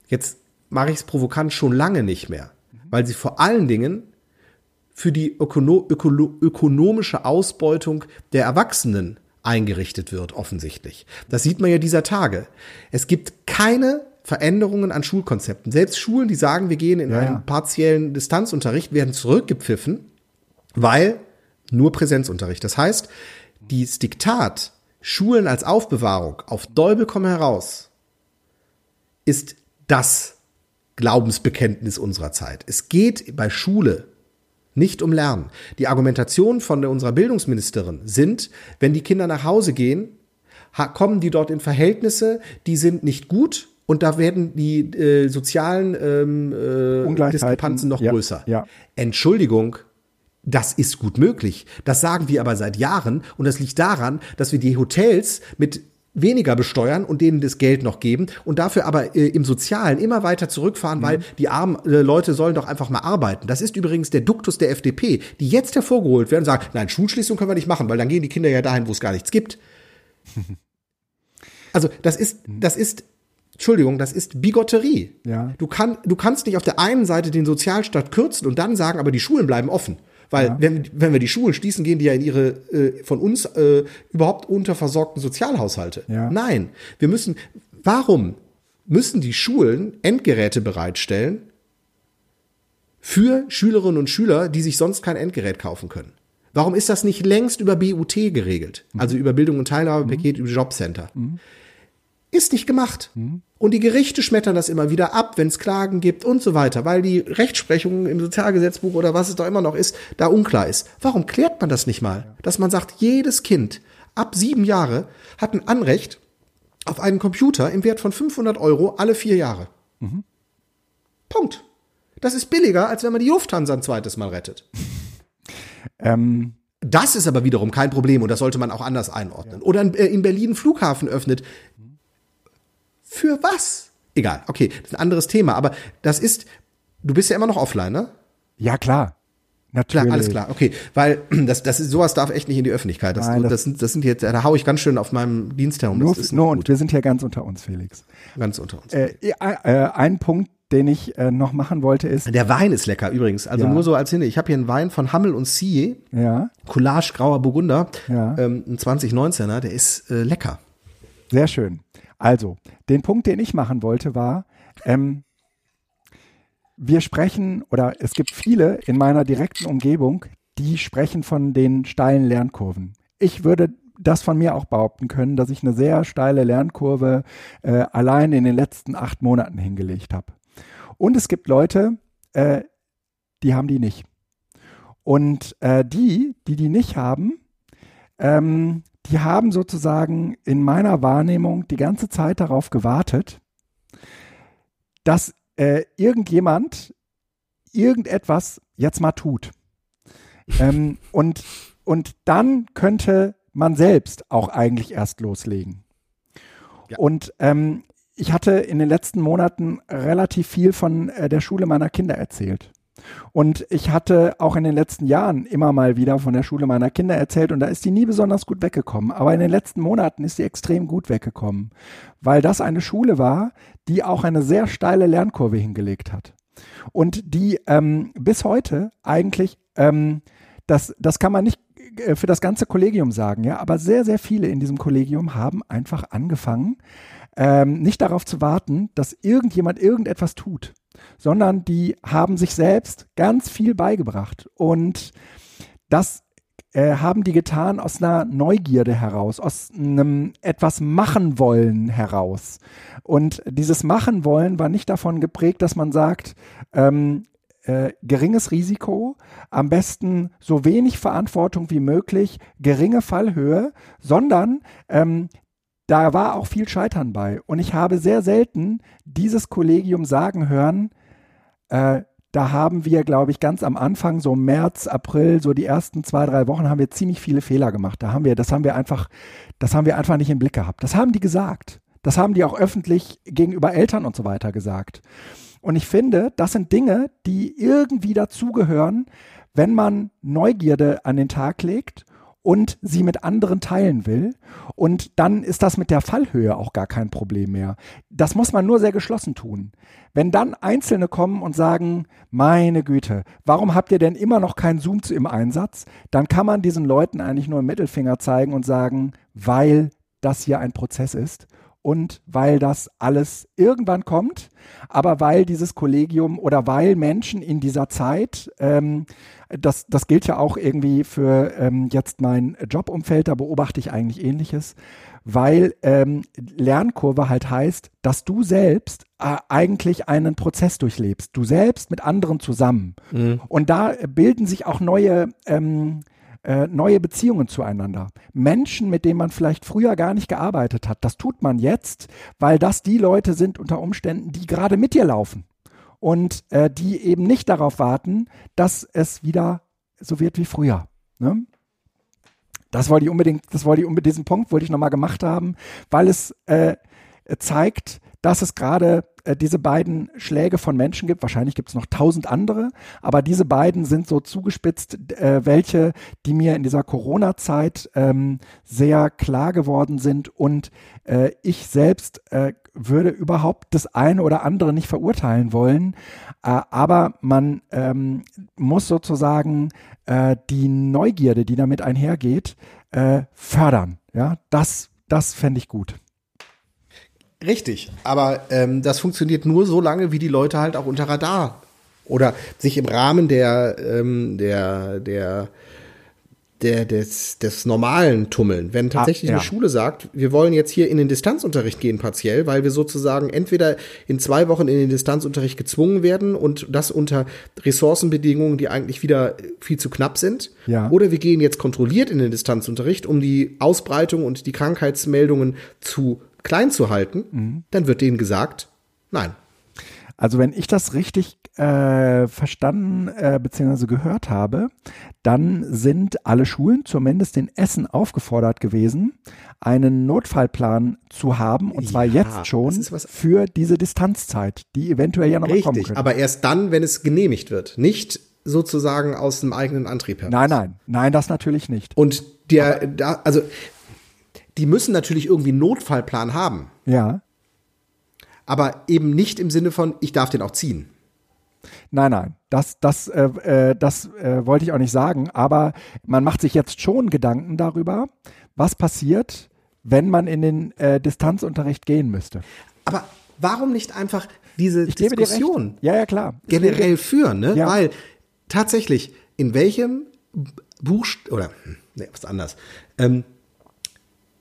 jetzt mache ich es provokant, schon lange nicht mehr, mhm. weil sie vor allen Dingen für die ökono öko ökonomische Ausbeutung der Erwachsenen eingerichtet wird, offensichtlich. Das sieht man ja dieser Tage. Es gibt keine Veränderungen an Schulkonzepten. Selbst Schulen, die sagen, wir gehen in ja, einen partiellen Distanzunterricht, werden zurückgepfiffen, weil nur Präsenzunterricht. Das heißt, dieses Diktat, Schulen als Aufbewahrung auf Däubel komm heraus, ist das Glaubensbekenntnis unserer Zeit. Es geht bei Schule nicht um Lernen. Die Argumentationen von unserer Bildungsministerin sind, wenn die Kinder nach Hause gehen, kommen die dort in Verhältnisse, die sind nicht gut und da werden die äh, sozialen ähm, äh, Diskrepanzen noch ja, größer. Ja. Entschuldigung, das ist gut möglich. Das sagen wir aber seit Jahren und das liegt daran, dass wir die Hotels mit weniger besteuern und denen das Geld noch geben und dafür aber äh, im Sozialen immer weiter zurückfahren, mhm. weil die armen äh, Leute sollen doch einfach mal arbeiten. Das ist übrigens der Duktus der FDP, die jetzt hervorgeholt werden und sagen, nein, Schulschließung können wir nicht machen, weil dann gehen die Kinder ja dahin, wo es gar nichts gibt. also das ist, mhm. das ist Entschuldigung, das ist Bigotterie. Ja. Du, kann, du kannst nicht auf der einen Seite den Sozialstaat kürzen und dann sagen, aber die Schulen bleiben offen. Weil ja. wenn, wenn wir die Schulen schließen, gehen die ja in ihre äh, von uns äh, überhaupt unterversorgten Sozialhaushalte. Ja. Nein, wir müssen, warum müssen die Schulen Endgeräte bereitstellen für Schülerinnen und Schüler, die sich sonst kein Endgerät kaufen können? Warum ist das nicht längst über BUT geregelt? Mhm. Also über Bildung und Teilhabepaket, mhm. über Jobcenter. Mhm. Ist nicht gemacht. Und die Gerichte schmettern das immer wieder ab, wenn es Klagen gibt und so weiter, weil die Rechtsprechung im Sozialgesetzbuch oder was es da immer noch ist, da unklar ist. Warum klärt man das nicht mal? Dass man sagt, jedes Kind ab sieben Jahre hat ein Anrecht auf einen Computer im Wert von 500 Euro alle vier Jahre. Mhm. Punkt. Das ist billiger, als wenn man die Lufthansa ein zweites Mal rettet. ähm. Das ist aber wiederum kein Problem und das sollte man auch anders einordnen. Ja. Oder äh, in Berlin einen Flughafen öffnet. Für was? Egal, okay, das ist ein anderes Thema, aber das ist, du bist ja immer noch offline, ne? Ja, klar. Natürlich. Klar, alles klar, okay. Weil das, das ist, sowas darf echt nicht in die Öffentlichkeit. Das, Nein, das, das, sind, das sind jetzt, da hau ich ganz schön auf meinem Dienst herum. Nur, nur und wir sind hier ganz unter uns, Felix. Ganz unter uns. Äh, äh, ein Punkt, den ich äh, noch machen wollte, ist. Der Wein ist lecker übrigens. Also ja. nur so als Hinne. Ich habe hier einen Wein von Hammel und Sieje. Ja. Coulage Grauer Burgunder. Ja. Ähm, ein 2019er, der ist äh, lecker. Sehr schön. Also, den Punkt, den ich machen wollte, war, ähm, wir sprechen, oder es gibt viele in meiner direkten Umgebung, die sprechen von den steilen Lernkurven. Ich würde das von mir auch behaupten können, dass ich eine sehr steile Lernkurve äh, allein in den letzten acht Monaten hingelegt habe. Und es gibt Leute, äh, die haben die nicht. Und äh, die, die die nicht haben, ähm, die haben sozusagen in meiner Wahrnehmung die ganze Zeit darauf gewartet, dass äh, irgendjemand irgendetwas jetzt mal tut. ähm, und, und dann könnte man selbst auch eigentlich erst loslegen. Ja. Und ähm, ich hatte in den letzten Monaten relativ viel von äh, der Schule meiner Kinder erzählt. Und ich hatte auch in den letzten Jahren immer mal wieder von der Schule meiner Kinder erzählt und da ist die nie besonders gut weggekommen. Aber in den letzten Monaten ist sie extrem gut weggekommen, weil das eine Schule war, die auch eine sehr steile Lernkurve hingelegt hat. Und die ähm, bis heute eigentlich, ähm, das, das kann man nicht äh, für das ganze Kollegium sagen, ja, aber sehr, sehr viele in diesem Kollegium haben einfach angefangen, ähm, nicht darauf zu warten, dass irgendjemand irgendetwas tut, sondern die haben sich selbst ganz viel beigebracht. Und das äh, haben die getan aus einer Neugierde heraus, aus einem etwas machen wollen heraus. Und dieses machen wollen war nicht davon geprägt, dass man sagt, ähm, äh, geringes Risiko, am besten so wenig Verantwortung wie möglich, geringe Fallhöhe, sondern ähm, da war auch viel Scheitern bei. Und ich habe sehr selten dieses Kollegium sagen hören, äh, da haben wir, glaube ich, ganz am Anfang, so März, April, so die ersten zwei, drei Wochen, haben wir ziemlich viele Fehler gemacht. Da haben wir, das haben wir einfach, das haben wir einfach nicht im Blick gehabt. Das haben die gesagt. Das haben die auch öffentlich gegenüber Eltern und so weiter gesagt. Und ich finde, das sind Dinge, die irgendwie dazugehören, wenn man Neugierde an den Tag legt und sie mit anderen teilen will. Und dann ist das mit der Fallhöhe auch gar kein Problem mehr. Das muss man nur sehr geschlossen tun. Wenn dann Einzelne kommen und sagen, meine Güte, warum habt ihr denn immer noch keinen Zoom im Einsatz? Dann kann man diesen Leuten eigentlich nur einen Mittelfinger zeigen und sagen, weil das hier ein Prozess ist und weil das alles irgendwann kommt, aber weil dieses Kollegium oder weil Menschen in dieser Zeit, ähm, das, das gilt ja auch irgendwie für ähm, jetzt mein Jobumfeld, da beobachte ich eigentlich ähnliches, weil ähm, Lernkurve halt heißt, dass du selbst äh, eigentlich einen Prozess durchlebst, du selbst mit anderen zusammen. Mhm. Und da bilden sich auch neue ähm, äh, neue Beziehungen zueinander. Menschen, mit denen man vielleicht früher gar nicht gearbeitet hat. Das tut man jetzt, weil das die Leute sind unter Umständen, die gerade mit dir laufen und äh, die eben nicht darauf warten, dass es wieder so wird wie früher. Ne? Das wollte ich unbedingt, das wollte ich unbedingt, diesen Punkt wollte ich nochmal gemacht haben, weil es äh, zeigt, dass es gerade äh, diese beiden Schläge von Menschen gibt. Wahrscheinlich gibt es noch tausend andere, aber diese beiden sind so zugespitzt, äh, welche, die mir in dieser Corona-Zeit ähm, sehr klar geworden sind und äh, ich selbst äh, würde überhaupt das eine oder andere nicht verurteilen wollen, äh, aber man ähm, muss sozusagen äh, die Neugierde, die damit einhergeht, fördern. Ja, das, das fände ich gut. Richtig, aber ähm, das funktioniert nur so lange, wie die Leute halt auch unter Radar oder sich im Rahmen der ähm, der der der, des, des normalen Tummeln. Wenn tatsächlich ah, ja. eine Schule sagt, wir wollen jetzt hier in den Distanzunterricht gehen partiell, weil wir sozusagen entweder in zwei Wochen in den Distanzunterricht gezwungen werden und das unter Ressourcenbedingungen, die eigentlich wieder viel zu knapp sind, ja. oder wir gehen jetzt kontrolliert in den Distanzunterricht, um die Ausbreitung und die Krankheitsmeldungen zu klein zu halten, mhm. dann wird denen gesagt, nein. Also wenn ich das richtig äh, verstanden äh, bzw. gehört habe, dann sind alle Schulen, zumindest in Essen, aufgefordert gewesen, einen Notfallplan zu haben und zwar ja, jetzt schon für diese Distanzzeit, die eventuell ja noch richtig, kommen könnte. Aber erst dann, wenn es genehmigt wird, nicht sozusagen aus dem eigenen Antrieb heraus. Nein, nein, nein, das natürlich nicht. Und der, da, also die müssen natürlich irgendwie einen Notfallplan haben. Ja. Aber eben nicht im Sinne von, ich darf den auch ziehen. Nein, nein, das, das, äh, äh, das äh, wollte ich auch nicht sagen. Aber man macht sich jetzt schon Gedanken darüber, was passiert, wenn man in den äh, Distanzunterricht gehen müsste. Aber warum nicht einfach diese ich Diskussion ja, ja, klar. generell führen? Ne? Ja. Weil tatsächlich, in welchem Buch oder hm, nee, was anders. Ähm,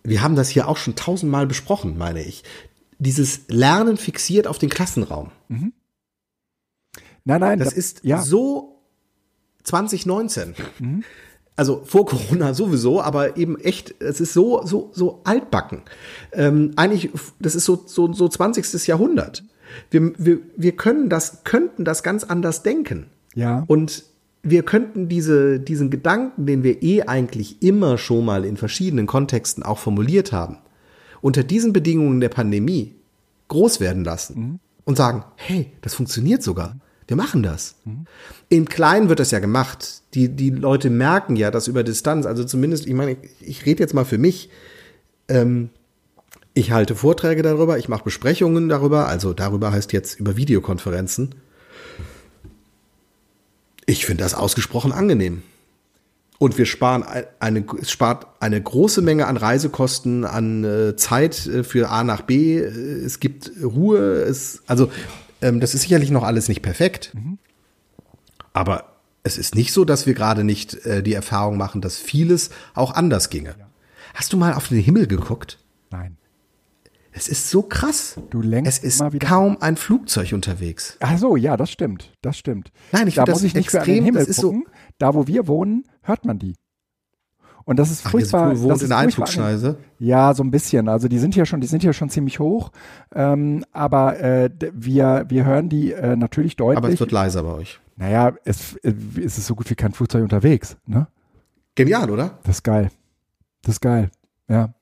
wir haben das hier auch schon tausendmal besprochen, meine ich. Dieses Lernen fixiert auf den Klassenraum. Mhm. Nein, nein. Das, das ist ja. so 2019. Mhm. Also vor Corona sowieso, aber eben echt, es ist so, so, so altbacken. Ähm, eigentlich, das ist so, so, so 20. Jahrhundert. Wir, wir, wir können das, könnten das ganz anders denken. Ja. Und wir könnten diese, diesen Gedanken, den wir eh eigentlich immer schon mal in verschiedenen Kontexten auch formuliert haben, unter diesen Bedingungen der Pandemie groß werden lassen mhm. und sagen, hey, das funktioniert sogar. Wir machen das. Mhm. Im Kleinen wird das ja gemacht. Die, die Leute merken ja, dass über Distanz, also zumindest, ich meine, ich, ich rede jetzt mal für mich, ähm, ich halte Vorträge darüber, ich mache Besprechungen darüber, also darüber heißt jetzt über Videokonferenzen. Ich finde das ausgesprochen angenehm. Und wir sparen eine, es spart eine große Menge an Reisekosten, an äh, Zeit äh, für A nach B. Es gibt Ruhe. Es, also, ähm, das ist sicherlich noch alles nicht perfekt. Mhm. Aber es ist nicht so, dass wir gerade nicht äh, die Erfahrung machen, dass vieles auch anders ginge. Ja. Hast du mal auf den Himmel geguckt? Nein. Es ist so krass. Du lenkst es ist kaum ein Flugzeug unterwegs. Ach so, ja, das stimmt. Das stimmt. Nein, ich da muss ich nicht extrem, Himmel das gucken. So da, wo wir wohnen, hört man die. Und das ist furchtbar. Ach, wohnt in der Einflugschneise? Ja, so ein bisschen. Also die sind hier schon, die sind hier schon ziemlich hoch. Ähm, aber äh, wir, wir hören die äh, natürlich deutlich. Aber es wird leiser bei euch. Naja, es, äh, es ist so gut wie kein Flugzeug unterwegs. Ne? Genial, oder? Das ist geil. Das ist geil. Ja.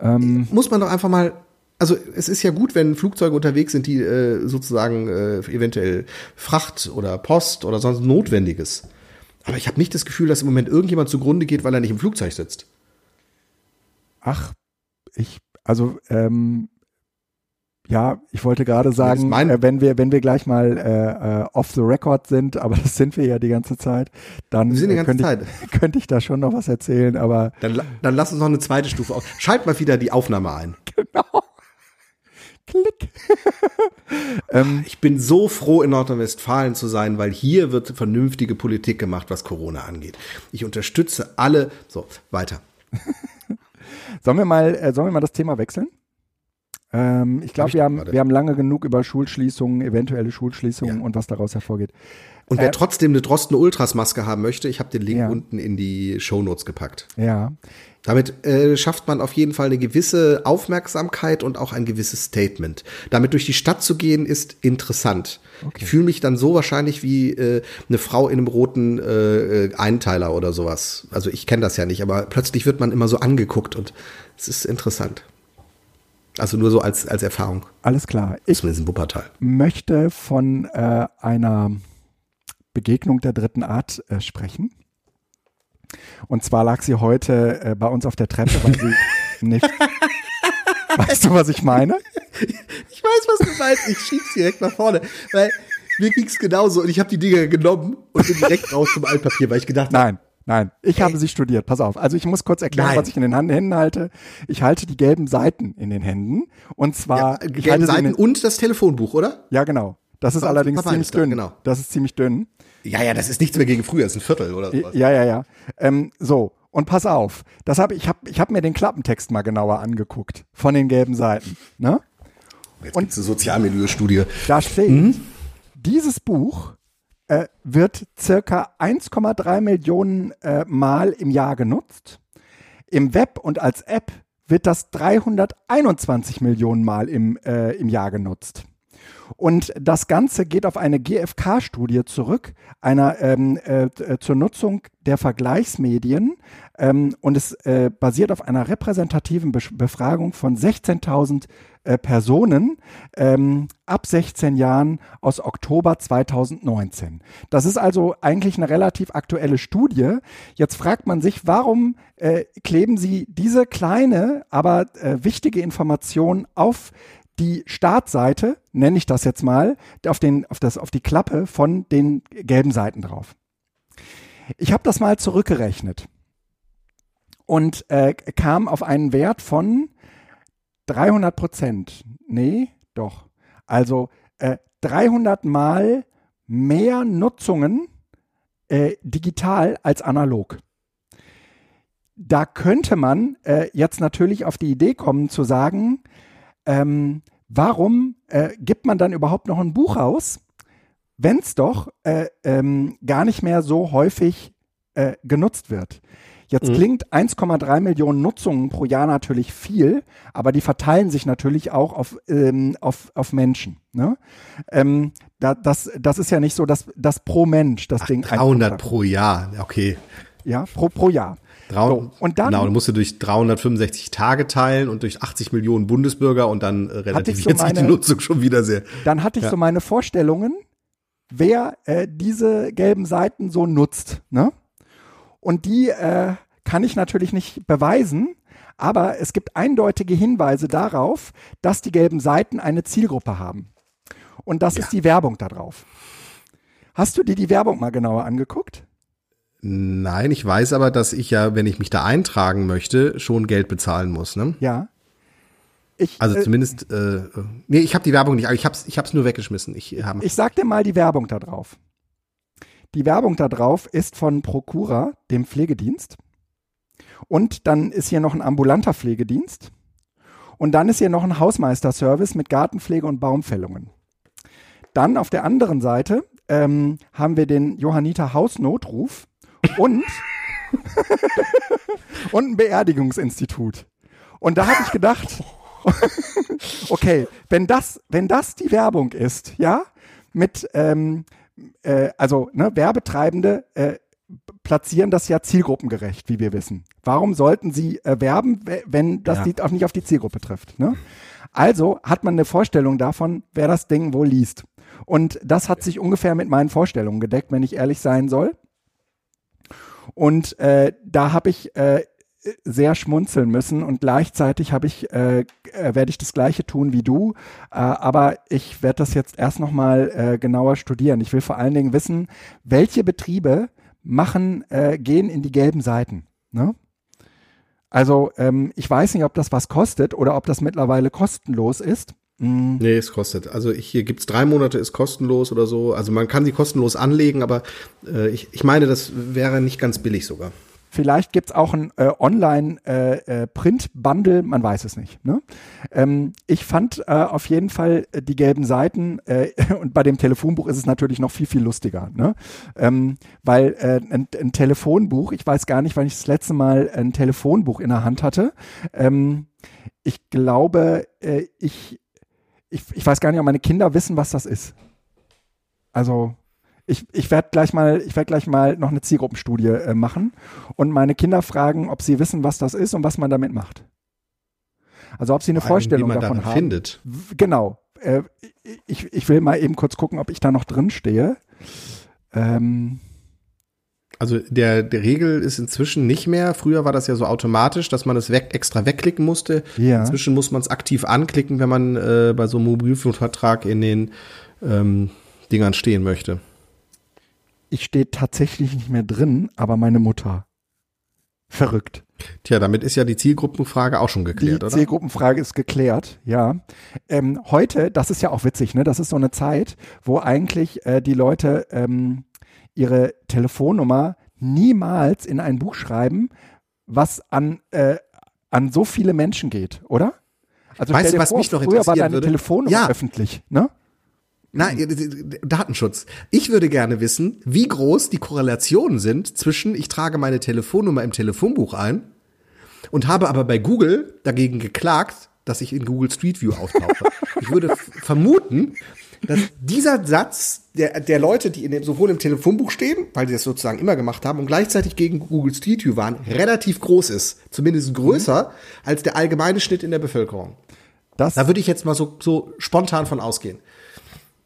Ähm, Muss man doch einfach mal also es ist ja gut, wenn Flugzeuge unterwegs sind, die äh, sozusagen äh, eventuell Fracht oder Post oder sonst Notwendiges. Aber ich habe nicht das Gefühl, dass im Moment irgendjemand zugrunde geht, weil er nicht im Flugzeug sitzt. Ach, ich, also ähm, ja, ich wollte gerade sagen, äh, wenn wir, wenn wir gleich mal äh, äh, off the record sind, aber das sind wir ja die ganze Zeit, dann die ganze könnte, Zeit. Ich, könnte ich da schon noch was erzählen, aber. Dann, dann lass uns noch eine zweite Stufe auf. Schalt mal wieder die Aufnahme ein. Genau. Klick. ähm, ich bin so froh, in Nordrhein-Westfalen zu sein, weil hier wird vernünftige Politik gemacht, was Corona angeht. Ich unterstütze alle. So, weiter. sollen wir mal, äh, sollen wir mal das Thema wechseln? Ähm, ich glaube, wir, haben, wir haben lange genug über Schulschließungen, eventuelle Schulschließungen ja. und was daraus hervorgeht. Und wer äh, trotzdem eine Drosten Ultras Maske haben möchte, ich habe den Link ja. unten in die Show Notes gepackt. Ja. Damit äh, schafft man auf jeden Fall eine gewisse Aufmerksamkeit und auch ein gewisses Statement. Damit durch die Stadt zu gehen, ist interessant. Okay. Ich fühle mich dann so wahrscheinlich wie äh, eine Frau in einem roten äh, äh Einteiler oder sowas. Also ich kenne das ja nicht, aber plötzlich wird man immer so angeguckt und es ist interessant. Also nur so als, als Erfahrung. Alles klar. Ich möchte von äh, einer Begegnung der dritten Art äh, sprechen. Und zwar lag sie heute äh, bei uns auf der Treppe, weil sie nicht. Weißt du, was ich meine? Ich weiß, was du meinst. Ich schieb's direkt nach vorne. Weil mir ging's genauso und ich habe die Dinger genommen und bin direkt raus zum Altpapier, weil ich gedacht habe. Nein, nein, ich habe sie studiert. Pass auf. Also ich muss kurz erklären, nein. was ich in den Händen halte. Ich halte die gelben Seiten in den Händen. Und zwar. Ja, gelben Seiten und das Telefonbuch, oder? Ja, genau. Das ist allerdings ziemlich dünn. Genau. Das ist ziemlich dünn. Ja, ja, das ist nichts mehr gegen früher, das ist ein Viertel oder sowas. Ja, ja, ja. Ähm, so, und pass auf, das hab, ich habe ich hab mir den Klappentext mal genauer angeguckt von den gelben Seiten. Ne? Jetzt und eine Sozialmilieu-Studie. Da steht, mhm. dieses Buch äh, wird circa 1,3 Millionen äh, Mal im Jahr genutzt. Im Web und als App wird das 321 Millionen Mal im, äh, im Jahr genutzt. Und das Ganze geht auf eine GfK-Studie zurück, einer ähm, äh, zur Nutzung der Vergleichsmedien. Ähm, und es äh, basiert auf einer repräsentativen Be Befragung von 16.000 äh, Personen ähm, ab 16 Jahren aus Oktober 2019. Das ist also eigentlich eine relativ aktuelle Studie. Jetzt fragt man sich, warum äh, kleben Sie diese kleine, aber äh, wichtige Information auf die Startseite, nenne ich das jetzt mal, auf, den, auf, das, auf die Klappe von den gelben Seiten drauf. Ich habe das mal zurückgerechnet und äh, kam auf einen Wert von 300 Prozent. Nee, doch. Also äh, 300 Mal mehr Nutzungen äh, digital als analog. da könnte man äh, jetzt natürlich auf die Idee kommen zu sagen, ähm, warum äh, gibt man dann überhaupt noch ein Buch raus, wenn es doch äh, ähm, gar nicht mehr so häufig äh, genutzt wird. Jetzt mhm. klingt 1,3 Millionen Nutzungen pro Jahr natürlich viel, aber die verteilen sich natürlich auch auf, ähm, auf, auf Menschen. Ne? Ähm, da, das, das ist ja nicht so, dass das pro Mensch das Ach, Ding. 300 pro Jahr, okay. Ja, pro, pro Jahr. Drau so, und dann, genau, du musst du durch 365 Tage teilen und durch 80 Millionen Bundesbürger und dann äh, relativiert so sich die Nutzung schon wieder sehr. Dann hatte ich ja. so meine Vorstellungen, wer äh, diese gelben Seiten so nutzt. Ne? Und die äh, kann ich natürlich nicht beweisen, aber es gibt eindeutige Hinweise darauf, dass die gelben Seiten eine Zielgruppe haben. Und das ja. ist die Werbung darauf. Hast du dir die Werbung mal genauer angeguckt? Nein, ich weiß aber, dass ich ja, wenn ich mich da eintragen möchte, schon Geld bezahlen muss, ne? Ja. Ich, also äh, zumindest, äh, nee, ich habe die Werbung nicht, aber ich habe ich hab's nur weggeschmissen. Ich, äh, ich sag dir mal die Werbung da drauf. Die Werbung da drauf ist von Procura, dem Pflegedienst. Und dann ist hier noch ein ambulanter Pflegedienst. Und dann ist hier noch ein Hausmeisterservice mit Gartenpflege und Baumfällungen. Dann auf der anderen Seite ähm, haben wir den Johanniter Hausnotruf und, und ein Beerdigungsinstitut. Und da habe ich gedacht, okay, wenn das, wenn das die Werbung ist, ja, mit, ähm, äh, also ne, Werbetreibende äh, platzieren das ja zielgruppengerecht, wie wir wissen. Warum sollten sie äh, werben, wenn das ja. auch nicht auf die Zielgruppe trifft? Ne? Also hat man eine Vorstellung davon, wer das Ding wohl liest. Und das hat sich ungefähr mit meinen Vorstellungen gedeckt, wenn ich ehrlich sein soll. Und äh, da habe ich äh, sehr schmunzeln müssen und gleichzeitig habe ich äh, äh, werde ich das gleiche tun wie du, äh, aber ich werde das jetzt erst noch mal äh, genauer studieren. Ich will vor allen Dingen wissen, welche Betriebe machen äh, gehen in die gelben Seiten. Ne? Also ähm, ich weiß nicht, ob das was kostet oder ob das mittlerweile kostenlos ist. Mm. Nee, es kostet. Also ich, hier gibt's drei Monate, ist kostenlos oder so. Also man kann sie kostenlos anlegen, aber äh, ich, ich meine, das wäre nicht ganz billig sogar. Vielleicht gibt's auch ein äh, Online-Print-Bundle, äh, äh man weiß es nicht. Ne? Ähm, ich fand äh, auf jeden Fall äh, die gelben Seiten äh, und bei dem Telefonbuch ist es natürlich noch viel, viel lustiger. Ne? Ähm, weil äh, ein, ein, Telefonbuch, ich weiß gar nicht, wann ich das letzte Mal ein Telefonbuch in der Hand hatte. Ähm, ich glaube, äh, ich ich, ich weiß gar nicht, ob meine Kinder wissen, was das ist. Also ich, ich werde gleich mal, ich werde gleich mal noch eine Zielgruppenstudie äh, machen und meine Kinder fragen, ob sie wissen, was das ist und was man damit macht. Also ob sie eine Vor Vorstellung davon haben. Findet. Genau. Äh, ich, ich will mal eben kurz gucken, ob ich da noch drin stehe. Ähm, also der, der Regel ist inzwischen nicht mehr. Früher war das ja so automatisch, dass man es weg, extra wegklicken musste. Ja. Inzwischen muss man es aktiv anklicken, wenn man äh, bei so einem Mobilfunkvertrag in den ähm, Dingern stehen möchte. Ich stehe tatsächlich nicht mehr drin, aber meine Mutter. Verrückt. Tja, damit ist ja die Zielgruppenfrage auch schon geklärt, die oder? Die Zielgruppenfrage ist geklärt, ja. Ähm, heute, das ist ja auch witzig, ne? Das ist so eine Zeit, wo eigentlich äh, die Leute ähm, ihre Telefonnummer niemals in ein Buch schreiben, was an, äh, an so viele Menschen geht, oder? Also weißt du, was vor, mich noch interessieren früher war deine würde? Telefonnummer ja. öffentlich, ne? Nein, Datenschutz. Ich würde gerne wissen, wie groß die Korrelationen sind zwischen, ich trage meine Telefonnummer im Telefonbuch ein und habe aber bei Google dagegen geklagt, dass ich in Google Street View auftauche. ich würde vermuten, dass dieser Satz der, der Leute, die in dem, sowohl im Telefonbuch stehen, weil die das sozusagen immer gemacht haben, und gleichzeitig gegen Google Street View waren, relativ groß ist. Zumindest größer mhm. als der allgemeine Schnitt in der Bevölkerung. Das, da würde ich jetzt mal so, so spontan von ausgehen.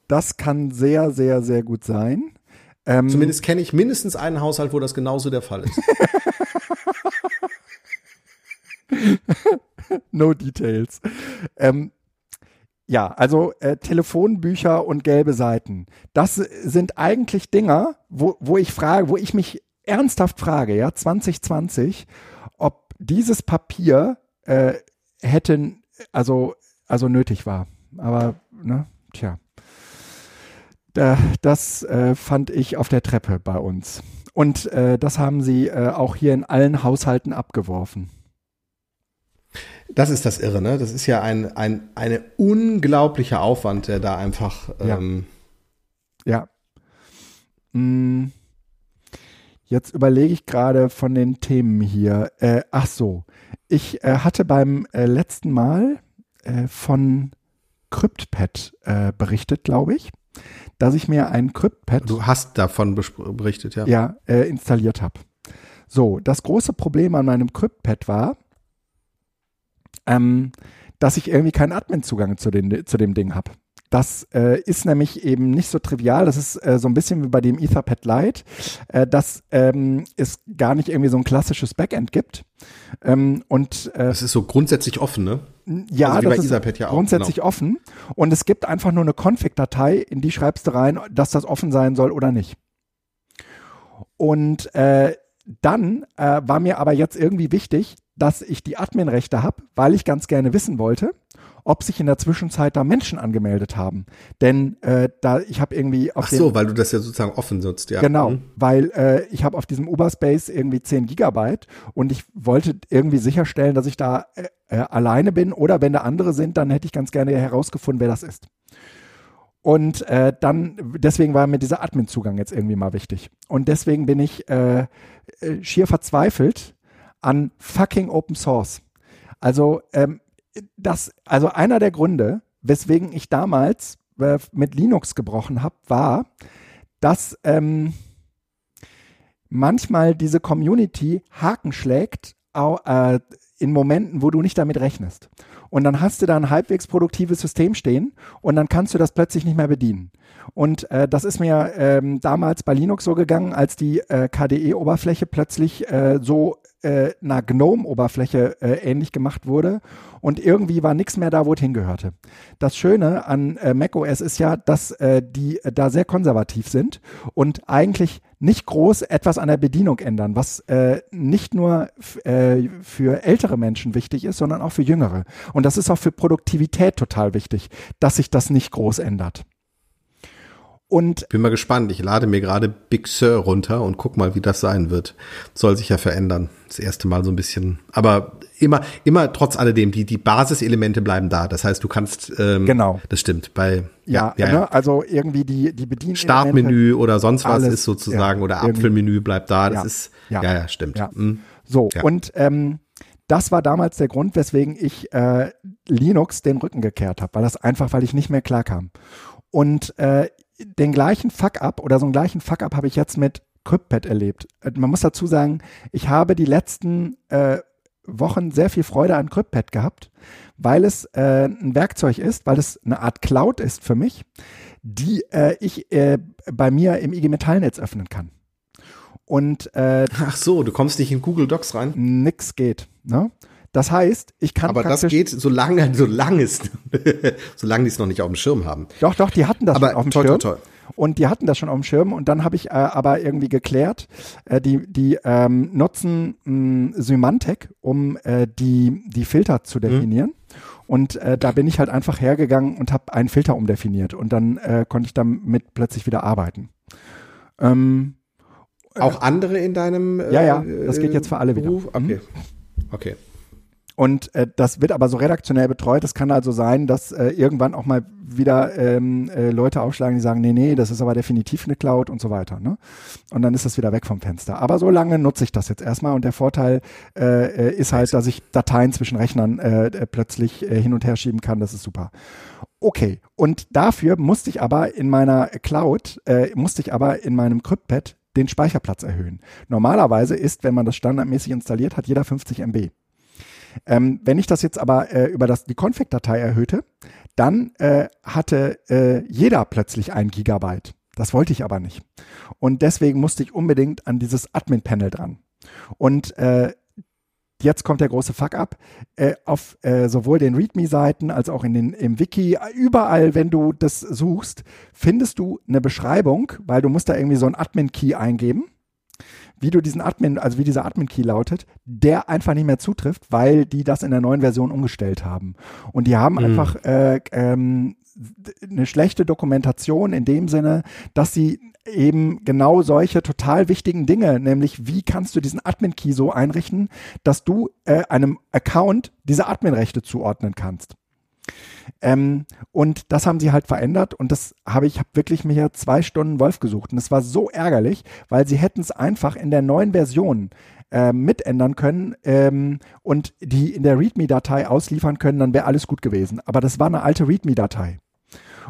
Das kann sehr, sehr, sehr gut sein. Ähm, Zumindest kenne ich mindestens einen Haushalt, wo das genauso der Fall ist. no details. Ähm, ja, also äh, Telefonbücher und gelbe Seiten. Das sind eigentlich Dinger, wo, wo ich frage, wo ich mich ernsthaft frage, ja, 2020, ob dieses Papier äh, hätten, also, also nötig war. Aber, ne, tja. das äh, fand ich auf der Treppe bei uns. Und äh, das haben sie äh, auch hier in allen Haushalten abgeworfen. Das ist das Irre, ne? Das ist ja ein, ein eine unglaublicher Aufwand, der da einfach. Ähm ja. ja. Hm. Jetzt überlege ich gerade von den Themen hier. Äh, ach so, ich äh, hatte beim äh, letzten Mal äh, von CryptPad äh, berichtet, glaube ich, dass ich mir ein CryptPad. Du hast davon berichtet, ja. Ja, äh, installiert habe. So, das große Problem an meinem CryptPad war, ähm, dass ich irgendwie keinen Admin-Zugang zu, zu dem Ding habe. Das äh, ist nämlich eben nicht so trivial. Das ist äh, so ein bisschen wie bei dem Etherpad Lite, äh, dass ähm, es gar nicht irgendwie so ein klassisches Backend gibt. Ähm, und äh, es ist so grundsätzlich offen, ne? Ja, also das ist Etherpad ja auch, grundsätzlich genau. offen. Und es gibt einfach nur eine Config-Datei, in die schreibst du rein, dass das offen sein soll oder nicht. Und äh, dann äh, war mir aber jetzt irgendwie wichtig, dass ich die Adminrechte habe, weil ich ganz gerne wissen wollte, ob sich in der Zwischenzeit da Menschen angemeldet haben. Denn äh, da ich habe irgendwie auf Ach so, weil du das ja sozusagen offen nutzt, ja. Genau, mhm. weil äh, ich habe auf diesem Uberspace irgendwie 10 Gigabyte und ich wollte irgendwie sicherstellen, dass ich da äh, äh, alleine bin oder wenn da andere sind, dann hätte ich ganz gerne herausgefunden, wer das ist. Und äh, dann, deswegen war mir dieser Admin-Zugang jetzt irgendwie mal wichtig. Und deswegen bin ich äh, äh schier verzweifelt an fucking Open Source. Also ähm, das, also einer der Gründe, weswegen ich damals äh, mit Linux gebrochen habe, war, dass ähm, manchmal diese Community Haken schlägt äh, in Momenten, wo du nicht damit rechnest. Und dann hast du da ein halbwegs produktives System stehen und dann kannst du das plötzlich nicht mehr bedienen. Und äh, das ist mir ähm, damals bei Linux so gegangen, als die äh, KDE-Oberfläche plötzlich äh, so äh, einer GNOME-Oberfläche äh, ähnlich gemacht wurde und irgendwie war nichts mehr da, wo es hingehörte. Das Schöne an äh, macOS ist ja, dass äh, die äh, da sehr konservativ sind und eigentlich nicht groß etwas an der Bedienung ändern, was äh, nicht nur äh, für ältere Menschen wichtig ist, sondern auch für jüngere. Und das ist auch für Produktivität total wichtig, dass sich das nicht groß ändert. Und bin mal gespannt. Ich lade mir gerade Big Sur runter und guck mal, wie das sein wird. Soll sich ja verändern. Das erste Mal so ein bisschen. Aber immer, immer trotz alledem, die, die Basiselemente bleiben da. Das heißt, du kannst, ähm, genau. Das stimmt. Bei, ja, ja, ja. Ne? also irgendwie die, die Bedienelemente. Startmenü oder sonst was alles, ist sozusagen, ja, oder Apfelmenü bleibt da. Das ist, ja, ja, stimmt. Mhm. So, und, ähm, das war damals der Grund, weswegen ich äh, Linux den Rücken gekehrt habe, weil das einfach, weil ich nicht mehr klarkam. Und äh, den gleichen Fuck-up oder so einen gleichen Fuck-up habe ich jetzt mit CryptPad erlebt. Äh, man muss dazu sagen, ich habe die letzten äh, Wochen sehr viel Freude an CryptPad gehabt, weil es äh, ein Werkzeug ist, weil es eine Art Cloud ist für mich, die äh, ich äh, bei mir im IG Metallnetz öffnen kann. Und äh, ach so, du kommst nicht in Google Docs rein? Nix geht. Ne? Das heißt, ich kann. Aber das geht, solange, solange es, solange die es noch nicht auf dem Schirm haben. Doch, doch, die hatten das aber schon auf dem toll, Schirm. Toll, toll. Und die hatten das schon auf dem Schirm und dann habe ich äh, aber irgendwie geklärt, äh, die, die ähm, nutzen mh, Symantec, um äh, die, die Filter zu mhm. definieren. Mhm. Und äh, da bin ich halt einfach hergegangen und habe einen Filter umdefiniert und dann äh, konnte ich damit plötzlich wieder arbeiten. Ähm, Auch andere in deinem äh, Ja, ja, das geht jetzt für alle Beruf? wieder. Okay. Mhm. Okay. Und äh, das wird aber so redaktionell betreut. Es kann also sein, dass äh, irgendwann auch mal wieder ähm, äh, Leute aufschlagen, die sagen, nee, nee, das ist aber definitiv eine Cloud und so weiter. Ne? Und dann ist das wieder weg vom Fenster. Aber so lange nutze ich das jetzt erstmal und der Vorteil äh, äh ist halt, dass ich Dateien zwischen Rechnern äh, äh, plötzlich äh, hin und her schieben kann. Das ist super. Okay, und dafür musste ich aber in meiner Cloud, äh, musste ich aber in meinem CryptPad den Speicherplatz erhöhen. Normalerweise ist, wenn man das standardmäßig installiert hat, jeder 50 MB. Ähm, wenn ich das jetzt aber äh, über das, die Config-Datei erhöhte, dann äh, hatte äh, jeder plötzlich ein Gigabyte. Das wollte ich aber nicht. Und deswegen musste ich unbedingt an dieses Admin-Panel dran. Und äh, jetzt kommt der große Fuck-up. Äh, auf äh, sowohl den README-Seiten als auch in den, im Wiki, überall, wenn du das suchst, findest du eine Beschreibung, weil du musst da irgendwie so einen Admin-Key eingeben wie du diesen Admin, also wie dieser Admin-Key lautet, der einfach nicht mehr zutrifft, weil die das in der neuen Version umgestellt haben. Und die haben mhm. einfach äh, ähm, eine schlechte Dokumentation in dem Sinne, dass sie eben genau solche total wichtigen Dinge, nämlich wie kannst du diesen Admin-Key so einrichten, dass du äh, einem Account diese Admin-Rechte zuordnen kannst. Ähm, und das haben sie halt verändert und das habe ich hab wirklich mir zwei Stunden Wolf gesucht und es war so ärgerlich, weil sie hätten es einfach in der neuen Version äh, mitändern können ähm, und die in der README-Datei ausliefern können, dann wäre alles gut gewesen. Aber das war eine alte README-Datei.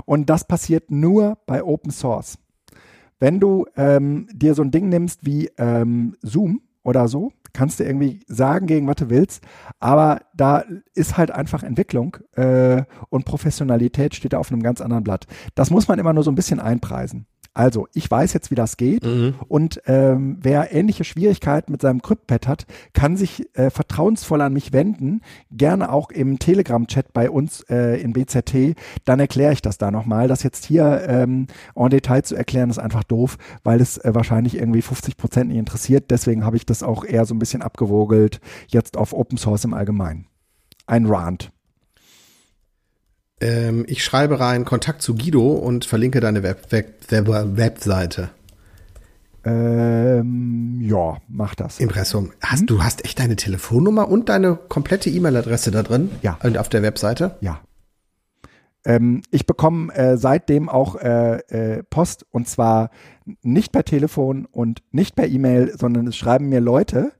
Und das passiert nur bei Open Source. Wenn du ähm, dir so ein Ding nimmst wie ähm, Zoom oder so, kannst du irgendwie sagen, gegen was du willst, aber da ist halt einfach Entwicklung äh, und Professionalität steht da auf einem ganz anderen Blatt. Das muss man immer nur so ein bisschen einpreisen. Also, ich weiß jetzt, wie das geht mhm. und ähm, wer ähnliche Schwierigkeiten mit seinem CryptPad hat, kann sich äh, vertrauensvoll an mich wenden, gerne auch im Telegram-Chat bei uns äh, in BZT, dann erkläre ich das da nochmal. Das jetzt hier ähm, en Detail zu erklären, ist einfach doof, weil es äh, wahrscheinlich irgendwie 50 Prozent nicht interessiert. Deswegen habe ich das auch eher so ein bisschen abgewogelt, jetzt auf Open Source im Allgemeinen. Ein Rant. Ähm, ich schreibe rein Kontakt zu Guido und verlinke deine Web Web Web Webseite. Ähm, ja, mach das. Impressum. Hast, hm? Du hast echt deine Telefonnummer und deine komplette E-Mail-Adresse da drin? Ja. Und auf der Webseite? Ja. Ähm, ich bekomme äh, seitdem auch äh, äh, Post und zwar nicht per Telefon und nicht per E-Mail, sondern es schreiben mir Leute,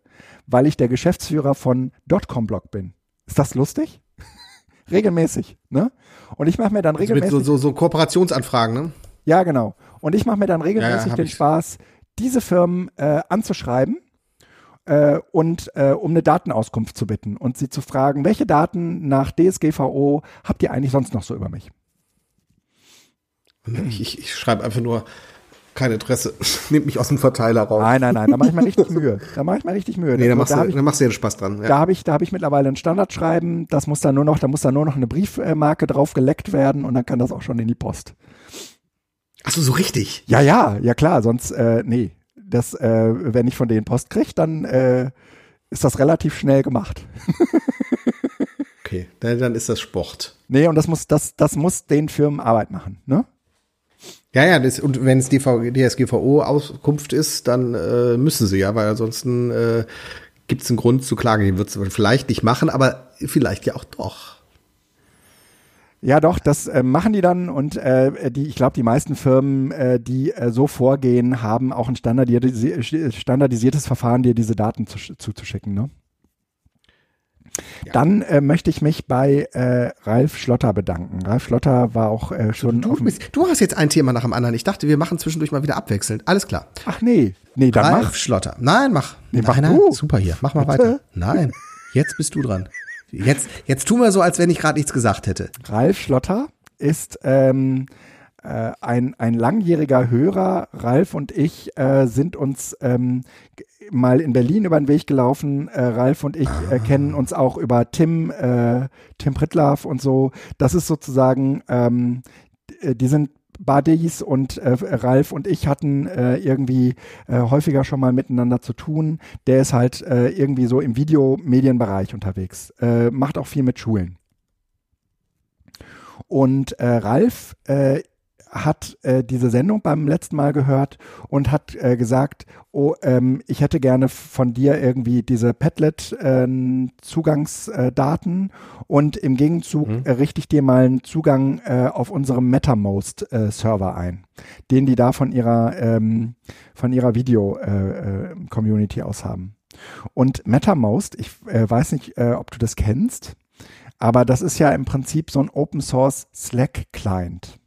weil ich der Geschäftsführer von Dotcom-Blog bin. Ist das lustig? regelmäßig, ne? Und ich mache mir dann regelmäßig. Also mit so, so, so Kooperationsanfragen, ne? Ja, genau. Und ich mache mir dann regelmäßig ja, ja, den ich. Spaß, diese Firmen äh, anzuschreiben äh, und äh, um eine Datenauskunft zu bitten und sie zu fragen, welche Daten nach DSGVO habt ihr eigentlich sonst noch so über mich? Ich, ich, ich schreibe einfach nur, kein Interesse. Nehmt mich aus dem Verteiler raus. Nein, nein, nein, da mache ich mir richtig Mühe. Da mache ich mir richtig Mühe. Nee, da machst, da du, da machst du ja Spaß dran. Ja. Da habe ich, da habe ich mittlerweile ein Standardschreiben. Das muss dann nur noch, da muss dann nur noch eine Briefmarke drauf geleckt werden und dann kann das auch schon in die Post. Ach so, so richtig? Ja, ja, ja klar. Sonst, äh, nee, das, äh, wenn ich von denen Post kriege, dann äh, ist das relativ schnell gemacht. okay, dann, dann ist das Sport. Nee, und das muss, das, das muss den Firmen Arbeit machen, ne? Ja, ja, das, und wenn es DSGVO-Auskunft ist, dann äh, müssen sie ja, weil ansonsten äh, gibt es einen Grund zu klagen. Die wird es vielleicht nicht machen, aber vielleicht ja auch doch. Ja, doch, das äh, machen die dann und äh, die, ich glaube, die meisten Firmen, äh, die äh, so vorgehen, haben auch ein standardisi standardisiertes Verfahren, dir diese Daten zu, zuzuschicken. Ne? Dann äh, möchte ich mich bei äh, Ralf Schlotter bedanken. Ralf Schlotter war auch äh, schon. Du, bist, du, hast jetzt ein Thema nach dem anderen. Ich dachte, wir machen zwischendurch mal wieder abwechselnd. Alles klar. Ach nee. Nee, dann Ralf mach. Schlotter. Nein, mach. Nee, mach nein, nein, super hier. Mach mal Bitte? weiter. Nein, jetzt bist du dran. Jetzt, jetzt tun wir so, als wenn ich gerade nichts gesagt hätte. Ralf Schlotter ist ähm, äh, ein, ein langjähriger Hörer, Ralf und ich, äh, sind uns ähm, mal in Berlin über den Weg gelaufen. Äh, Ralf und ich äh, kennen uns auch über Tim, äh, Tim Pritlaff und so. Das ist sozusagen, ähm, äh, die sind Buddies und äh, Ralf und ich hatten äh, irgendwie äh, häufiger schon mal miteinander zu tun. Der ist halt äh, irgendwie so im Videomedienbereich unterwegs, äh, macht auch viel mit Schulen. Und Ralf hat äh, diese Sendung beim letzten Mal gehört und hat äh, gesagt, oh, ähm, ich hätte gerne von dir irgendwie diese Padlet-Zugangsdaten äh, und im Gegenzug mhm. äh, richte ich dir mal einen Zugang äh, auf unserem MetaMost-Server äh, ein, den die da von ihrer ähm, von ihrer Video-Community äh, aus haben. Und MetaMost, ich äh, weiß nicht, äh, ob du das kennst, aber das ist ja im Prinzip so ein Open Source Slack Client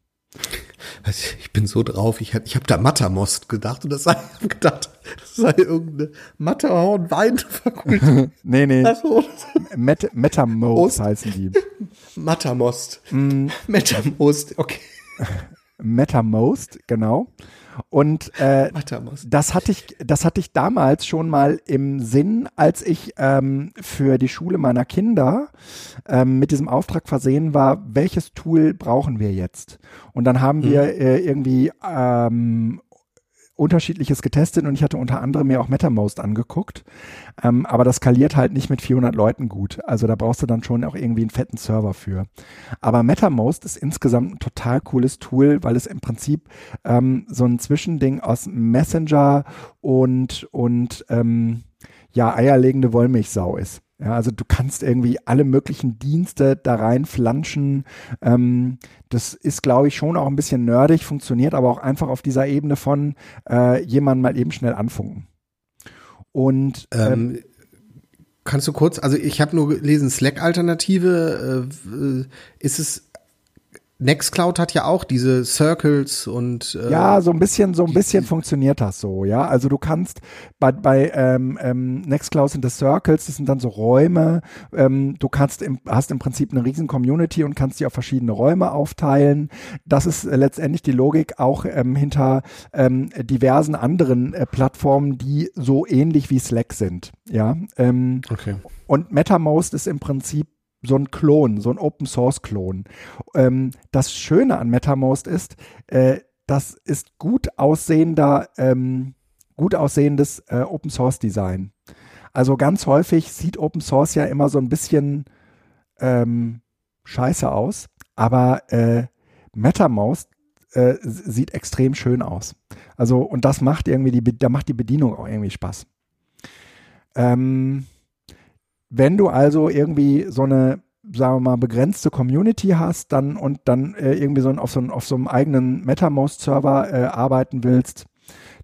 ich bin so drauf, ich, ich habe da Mattermost gedacht und das sei gedacht, das sei irgendeine Matterhorn Weinfakultät. nee, nee. Also, Met Metamost heißen die. Mattermost. Mm. Metamost, okay. Metamost, genau. Und äh, das hatte ich, das hatte ich damals schon mal im Sinn, als ich ähm, für die Schule meiner Kinder ähm, mit diesem Auftrag versehen war, welches Tool brauchen wir jetzt? Und dann haben mhm. wir äh, irgendwie ähm, unterschiedliches getestet und ich hatte unter anderem mir auch MetaMost angeguckt. Ähm, aber das skaliert halt nicht mit 400 Leuten gut. Also da brauchst du dann schon auch irgendwie einen fetten Server für. Aber MetaMost ist insgesamt ein total cooles Tool, weil es im Prinzip ähm, so ein Zwischending aus Messenger und, und ähm, ja, eierlegende Wollmilchsau ist. Ja, also du kannst irgendwie alle möglichen Dienste da rein flanschen. Ähm, das ist, glaube ich, schon auch ein bisschen nerdig, funktioniert aber auch einfach auf dieser Ebene von äh, jemanden mal eben schnell anfunken. Und ähm, ähm, kannst du kurz, also ich habe nur gelesen, Slack-Alternative, äh, ist es Nextcloud hat ja auch diese Circles und äh, ja, so ein bisschen, so ein bisschen funktioniert das so, ja. Also du kannst bei, bei ähm, ähm, Nextcloud sind das Circles, das sind dann so Räume. Ähm, du kannst im, hast im Prinzip eine riesen Community und kannst die auf verschiedene Räume aufteilen. Das ist äh, letztendlich die Logik auch ähm, hinter ähm, diversen anderen äh, Plattformen, die so ähnlich wie Slack sind, ja. Ähm, okay. Und MetaMost ist im Prinzip so ein Klon, so ein Open Source Klon. Ähm, das Schöne an MetaMost ist, äh, das ist gut aussehender, ähm, gut aussehendes äh, Open Source Design. Also ganz häufig sieht Open Source ja immer so ein bisschen ähm, scheiße aus, aber äh, MetaMost äh, sieht extrem schön aus. Also und das macht irgendwie die, da macht die Bedienung auch irgendwie Spaß. Ähm, wenn du also irgendwie so eine, sagen wir mal, begrenzte Community hast, dann und dann äh, irgendwie so auf so, auf so einem eigenen MetaMost-Server äh, arbeiten willst,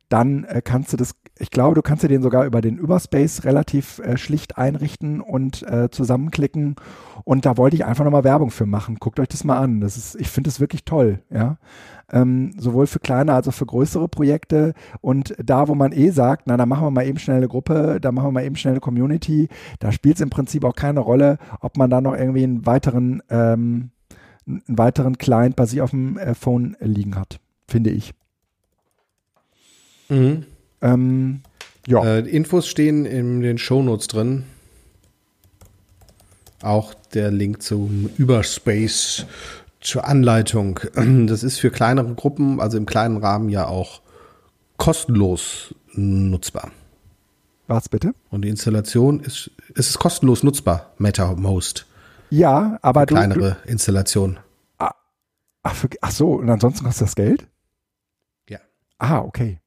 dann äh, kannst du das, ich glaube, du kannst dir den sogar über den Überspace relativ äh, schlicht einrichten und äh, zusammenklicken. Und da wollte ich einfach nochmal Werbung für machen. Guckt euch das mal an. Das ist, ich finde es wirklich toll, ja ähm, sowohl für kleine als auch für größere Projekte. Und da, wo man eh sagt, na, da machen wir mal eben schnell eine Gruppe, da machen wir mal eben schnell eine Community, da spielt es im Prinzip auch keine Rolle, ob man da noch irgendwie einen weiteren, ähm, einen weiteren Client bei sich auf dem äh, Phone liegen hat, finde ich. Mhm. Ähm, ja. Äh, Infos stehen in den Shownotes drin. Auch der Link zum Überspace zur Anleitung. Das ist für kleinere Gruppen, also im kleinen Rahmen ja auch kostenlos nutzbar. Was bitte? Und die Installation ist, es ist kostenlos nutzbar, MetaMost. Ja, aber du, kleinere du, Installation. Ah, ach, ach so, und ansonsten kostet das Geld? Ja. Ah, okay.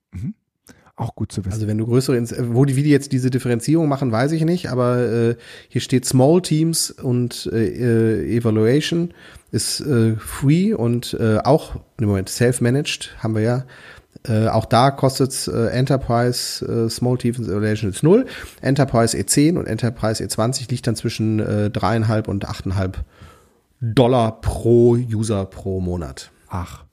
Auch gut zu wissen. Also wenn du größere, wo die, wie die jetzt diese Differenzierung machen, weiß ich nicht, aber äh, hier steht Small Teams und äh, äh Evaluation ist äh, free und äh, auch im Moment self-managed haben wir ja. Äh, auch da kostet äh, Enterprise äh, Small Teams Evaluation ist null. Enterprise E10 und Enterprise E20 liegt dann zwischen äh, dreieinhalb und achteinhalb Dollar pro User pro Monat. Ach.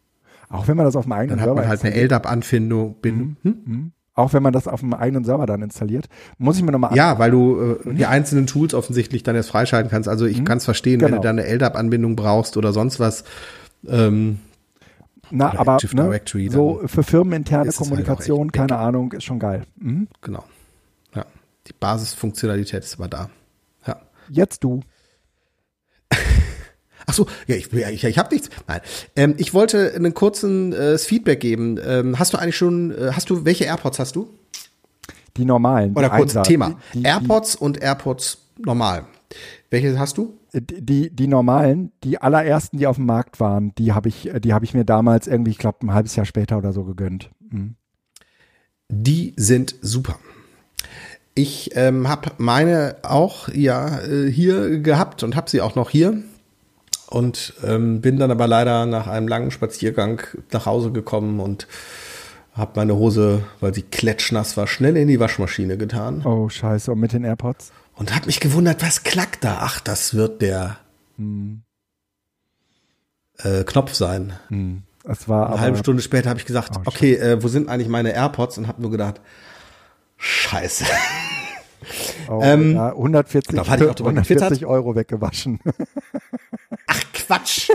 Auch wenn man das auf dem eigenen Dann hat man halt eine LDAP-Anbindung. Mhm. Hm? Mhm. Auch wenn man das auf dem eigenen Server dann installiert. Muss ich mir nochmal Ja, weil du äh, die einzelnen Tools offensichtlich dann erst freischalten kannst. Also ich mhm. kann es verstehen, genau. wenn du genau. da eine LDAP-Anbindung brauchst oder sonst was. Ähm, Na, aber ne, so für firmeninterne halt Kommunikation, halt keine Ahnung, ist schon geil. Mhm. Genau. Ja, die Basisfunktionalität ist aber da. Ja. Jetzt du. Ach so, ja, ich, ich, ich habe nichts. Nein, ähm, ich wollte einen kurzen äh, Feedback geben. Ähm, hast du eigentlich schon, äh, hast du, welche AirPods hast du? Die normalen. Oder kurz Einsatz. Thema. Die, die, AirPods und AirPods normal. Welche hast du? Äh, die, die normalen, die allerersten, die auf dem Markt waren, die habe ich, die habe ich mir damals irgendwie, ich glaube, ein halbes Jahr später oder so gegönnt. Mhm. Die sind super. Ich ähm, habe meine auch ja äh, hier gehabt und habe sie auch noch hier und ähm, bin dann aber leider nach einem langen Spaziergang nach Hause gekommen und habe meine Hose, weil sie klatschnass war, schnell in die Waschmaschine getan. Oh scheiße, und mit den AirPods? Und habe mich gewundert, was klackt da? Ach, das wird der hm. äh, Knopf sein. Hm. Es war Eine halbe Stunde später habe ich gesagt, oh, okay, äh, wo sind eigentlich meine AirPods? Und habe nur gedacht, scheiße. Oh, ähm, ja, 140, 140 Euro weggewaschen. Ach Quatsch.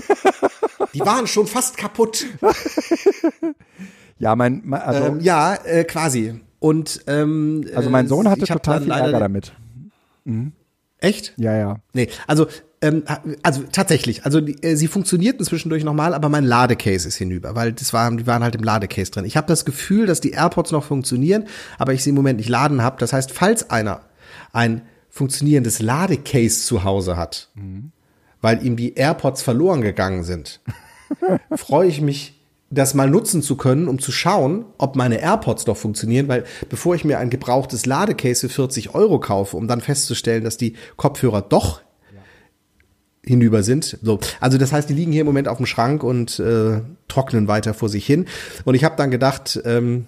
Die waren schon fast kaputt. ja, mein, also, ähm, ja, äh, quasi. Und ähm, also mein Sohn hatte total viel Ärger damit. Mhm. Echt? Ja, ja. Nee, also ähm, also tatsächlich, also die, äh, sie funktionierten zwischendurch nochmal, aber mein Ladecase ist hinüber, weil das waren, die waren halt im Ladecase drin. Ich habe das Gefühl, dass die AirPods noch funktionieren, aber ich sie im Moment nicht laden habe. Das heißt, falls einer ein funktionierendes Ladecase zu Hause hat, mhm. weil ihm die AirPods verloren gegangen sind, freue ich mich das mal nutzen zu können, um zu schauen, ob meine AirPods doch funktionieren, weil bevor ich mir ein gebrauchtes Ladecase für 40 Euro kaufe, um dann festzustellen, dass die Kopfhörer doch. Hinüber sind. So, also das heißt, die liegen hier im Moment auf dem Schrank und äh, trocknen weiter vor sich hin. Und ich habe dann gedacht, ähm,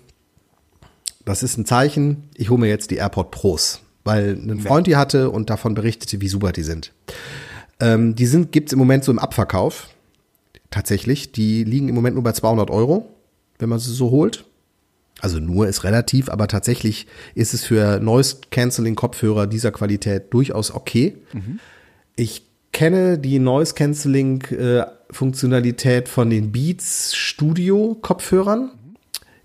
das ist ein Zeichen, ich hole mir jetzt die AirPod Pros, weil ein Freund die hatte und davon berichtete, wie super die sind. Ähm, die sind gibt's im Moment so im Abverkauf tatsächlich. Die liegen im Moment nur bei 200 Euro, wenn man sie so holt. Also nur ist relativ, aber tatsächlich ist es für Noise Cancelling Kopfhörer dieser Qualität durchaus okay. Mhm. Ich kenne die Noise Cancelling äh, Funktionalität von den Beats Studio Kopfhörern,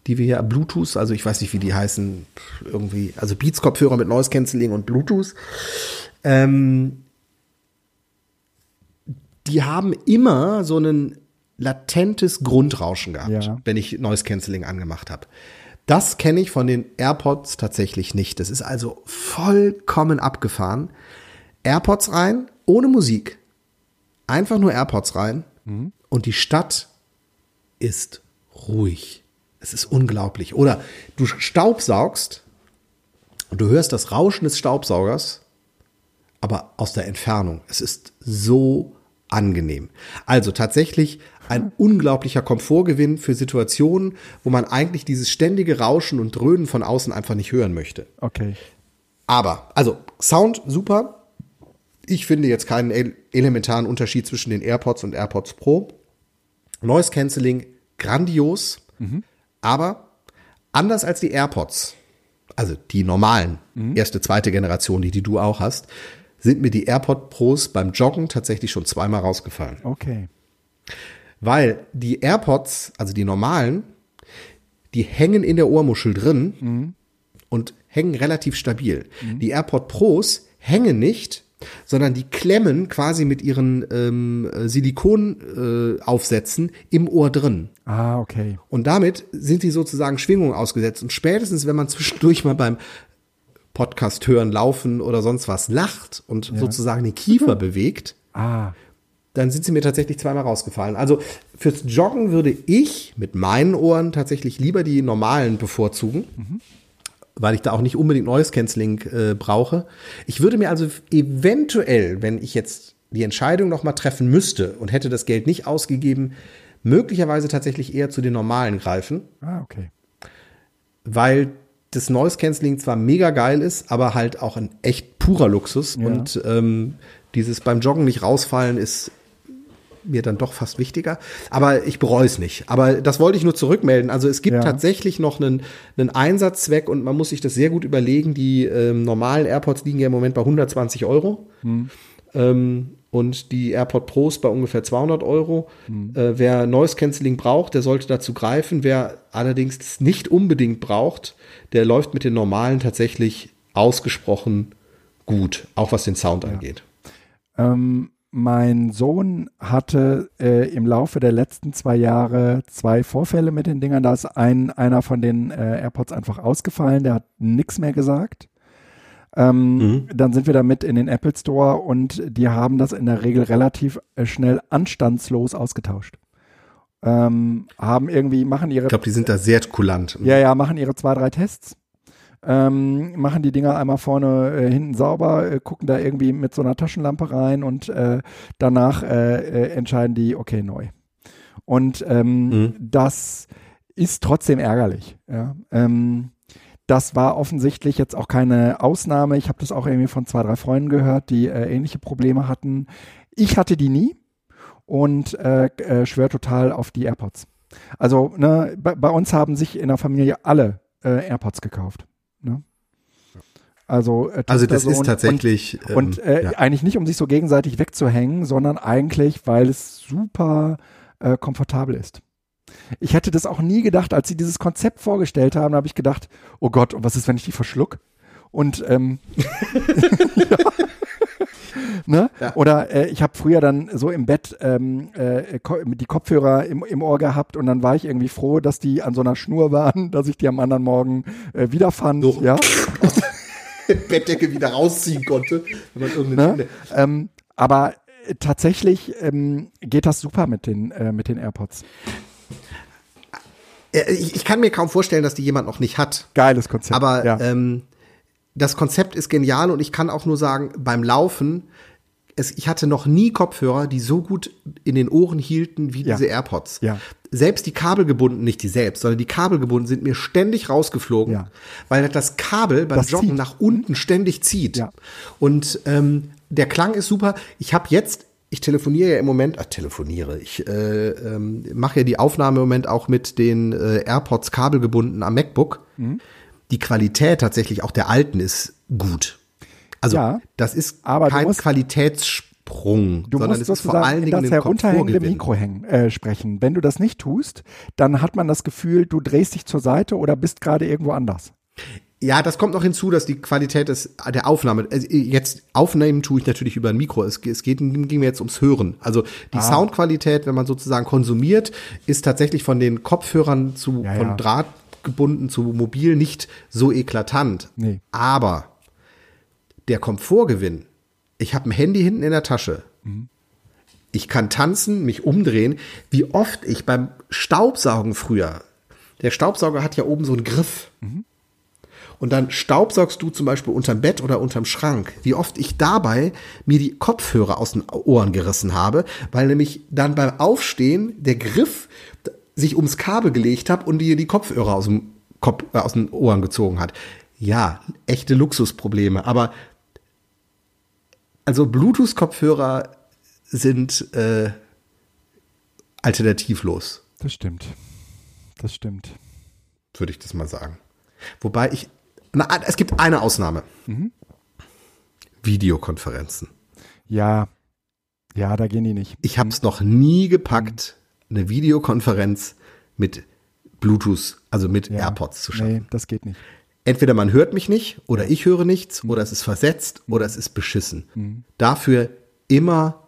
die wir hier Bluetooth, also ich weiß nicht, wie die heißen, irgendwie, also Beats Kopfhörer mit Noise Cancelling und Bluetooth. Ähm, die haben immer so ein latentes Grundrauschen gehabt, ja. wenn ich Noise Cancelling angemacht habe. Das kenne ich von den AirPods tatsächlich nicht. Das ist also vollkommen abgefahren. AirPods rein, ohne Musik. Einfach nur AirPods rein. Mhm. Und die Stadt ist ruhig. Es ist unglaublich. Oder du staubsaugst und du hörst das Rauschen des Staubsaugers, aber aus der Entfernung. Es ist so angenehm. Also tatsächlich ein unglaublicher Komfortgewinn für Situationen, wo man eigentlich dieses ständige Rauschen und Dröhnen von außen einfach nicht hören möchte. Okay. Aber, also Sound super. Ich finde jetzt keinen elementaren Unterschied zwischen den AirPods und AirPods Pro. Noise Cancelling grandios, mhm. aber anders als die AirPods, also die normalen, mhm. erste, zweite Generation, die, die du auch hast, sind mir die AirPod Pros beim Joggen tatsächlich schon zweimal rausgefallen. Okay. Weil die AirPods, also die normalen, die hängen in der Ohrmuschel drin mhm. und hängen relativ stabil. Mhm. Die AirPod Pros hängen nicht, sondern die klemmen quasi mit ihren ähm, Silikonaufsätzen äh, im Ohr drin. Ah, okay. Und damit sind die sozusagen Schwingungen ausgesetzt. Und spätestens, wenn man zwischendurch mal beim Podcast hören, laufen oder sonst was lacht und ja. sozusagen den Kiefer bewegt, ah. dann sind sie mir tatsächlich zweimal rausgefallen. Also fürs Joggen würde ich mit meinen Ohren tatsächlich lieber die normalen bevorzugen. Mhm. Weil ich da auch nicht unbedingt Noise Cancelling äh, brauche. Ich würde mir also eventuell, wenn ich jetzt die Entscheidung noch mal treffen müsste und hätte das Geld nicht ausgegeben, möglicherweise tatsächlich eher zu den normalen greifen. Ah, okay. Weil das Noise Cancelling zwar mega geil ist, aber halt auch ein echt purer Luxus. Ja. Und ähm, dieses beim Joggen nicht rausfallen ist mir dann doch fast wichtiger. Aber ich bereue es nicht. Aber das wollte ich nur zurückmelden. Also es gibt ja. tatsächlich noch einen, einen Einsatzzweck und man muss sich das sehr gut überlegen. Die ähm, normalen AirPods liegen ja im Moment bei 120 Euro. Hm. Ähm, und die AirPod Pros bei ungefähr 200 Euro. Mhm. Äh, wer Noise Cancelling braucht, der sollte dazu greifen. Wer allerdings das nicht unbedingt braucht, der läuft mit den normalen tatsächlich ausgesprochen gut, auch was den Sound ja. angeht. Ähm, mein Sohn hatte äh, im Laufe der letzten zwei Jahre zwei Vorfälle mit den Dingern. Da ist ein, einer von den äh, AirPods einfach ausgefallen, der hat nichts mehr gesagt. Ähm, mhm. Dann sind wir damit in den Apple Store und die haben das in der Regel relativ äh, schnell anstandslos ausgetauscht. Ähm, haben irgendwie, machen ihre. Ich glaube, die sind da sehr kulant. Ja, ja, machen ihre zwei, drei Tests. Ähm, machen die Dinger einmal vorne, äh, hinten sauber, äh, gucken da irgendwie mit so einer Taschenlampe rein und äh, danach äh, äh, entscheiden die, okay, neu. Und ähm, mhm. das ist trotzdem ärgerlich. Ja? Ähm, das war offensichtlich jetzt auch keine Ausnahme. Ich habe das auch irgendwie von zwei, drei Freunden gehört, die äh, ähnliche Probleme hatten. Ich hatte die nie und schwör total auf die AirPods. Also ne, bei, bei, uns haben sich in der Familie alle AirPods gekauft. Ne? Also, äh, also das ist tatsächlich und, ähm, und äh, ja. eigentlich nicht um sich so gegenseitig wegzuhängen, sondern eigentlich, weil es super äh, komfortabel ist. Ich hätte das auch nie gedacht, als sie dieses Konzept vorgestellt haben, habe ich gedacht, oh Gott, und was ist, wenn ich die verschluck? Und ähm, ja. Ne? Ja. Oder äh, ich habe früher dann so im Bett ähm, äh, die Kopfhörer im, im Ohr gehabt und dann war ich irgendwie froh, dass die an so einer Schnur waren, dass ich die am anderen Morgen äh, wiederfand. So. Ja. Bettdecke wieder rausziehen konnte. Ne? ähm, aber äh, tatsächlich ähm, geht das super mit den, äh, mit den AirPods. Äh, ich, ich, kann mir kaum vorstellen, dass die jemand noch nicht hat. Geiles Konzept. Aber ja. ähm, das Konzept ist genial und ich kann auch nur sagen, beim Laufen, es, ich hatte noch nie Kopfhörer, die so gut in den Ohren hielten wie ja. diese AirPods. Ja. Selbst die kabelgebunden, nicht die selbst, sondern die kabelgebunden sind mir ständig rausgeflogen, ja. weil das Kabel beim das Joggen zieht. nach unten ständig zieht. Und ähm, der Klang ist super. Ich habe jetzt ich telefoniere ja im Moment, äh, telefoniere, ich äh, ähm, mache ja die Aufnahme im Moment auch mit den äh, AirPods kabelgebunden am MacBook. Mhm. Die Qualität tatsächlich auch der alten ist gut. Also ja, das ist aber kein musst, Qualitätssprung, du sondern musst es ist vor allen Dingen das herunterhängende Mikro hängen, äh, sprechen. Wenn du das nicht tust, dann hat man das Gefühl, du drehst dich zur Seite oder bist gerade irgendwo anders. Ja, das kommt noch hinzu, dass die Qualität des, der Aufnahme, also jetzt aufnehmen tue ich natürlich über ein Mikro. Es, es geht, ging mir jetzt ums Hören. Also die ah. Soundqualität, wenn man sozusagen konsumiert, ist tatsächlich von den Kopfhörern zu, ja, von ja. Draht gebunden zu mobil nicht so eklatant. Nee. Aber der Komfortgewinn, ich habe ein Handy hinten in der Tasche. Mhm. Ich kann tanzen, mich umdrehen. Wie oft ich beim Staubsaugen früher, der Staubsauger hat ja oben so einen Griff. Mhm und dann staubsaugst du zum Beispiel unterm Bett oder unterm Schrank. Wie oft ich dabei mir die Kopfhörer aus den Ohren gerissen habe, weil nämlich dann beim Aufstehen der Griff sich ums Kabel gelegt hat und dir die Kopfhörer aus dem Kopf, äh, aus den Ohren gezogen hat. Ja, echte Luxusprobleme, aber also Bluetooth-Kopfhörer sind äh, alternativlos. Das stimmt. Das stimmt. Würde ich das mal sagen. Wobei ich na, es gibt eine Ausnahme. Mhm. Videokonferenzen. Ja, ja, da gehen die nicht. Ich habe es noch nie gepackt, eine Videokonferenz mit Bluetooth, also mit ja, AirPods zu schaffen. Nee, das geht nicht. Entweder man hört mich nicht oder ich höre nichts mhm. oder es ist versetzt mhm. oder es ist beschissen. Mhm. Dafür immer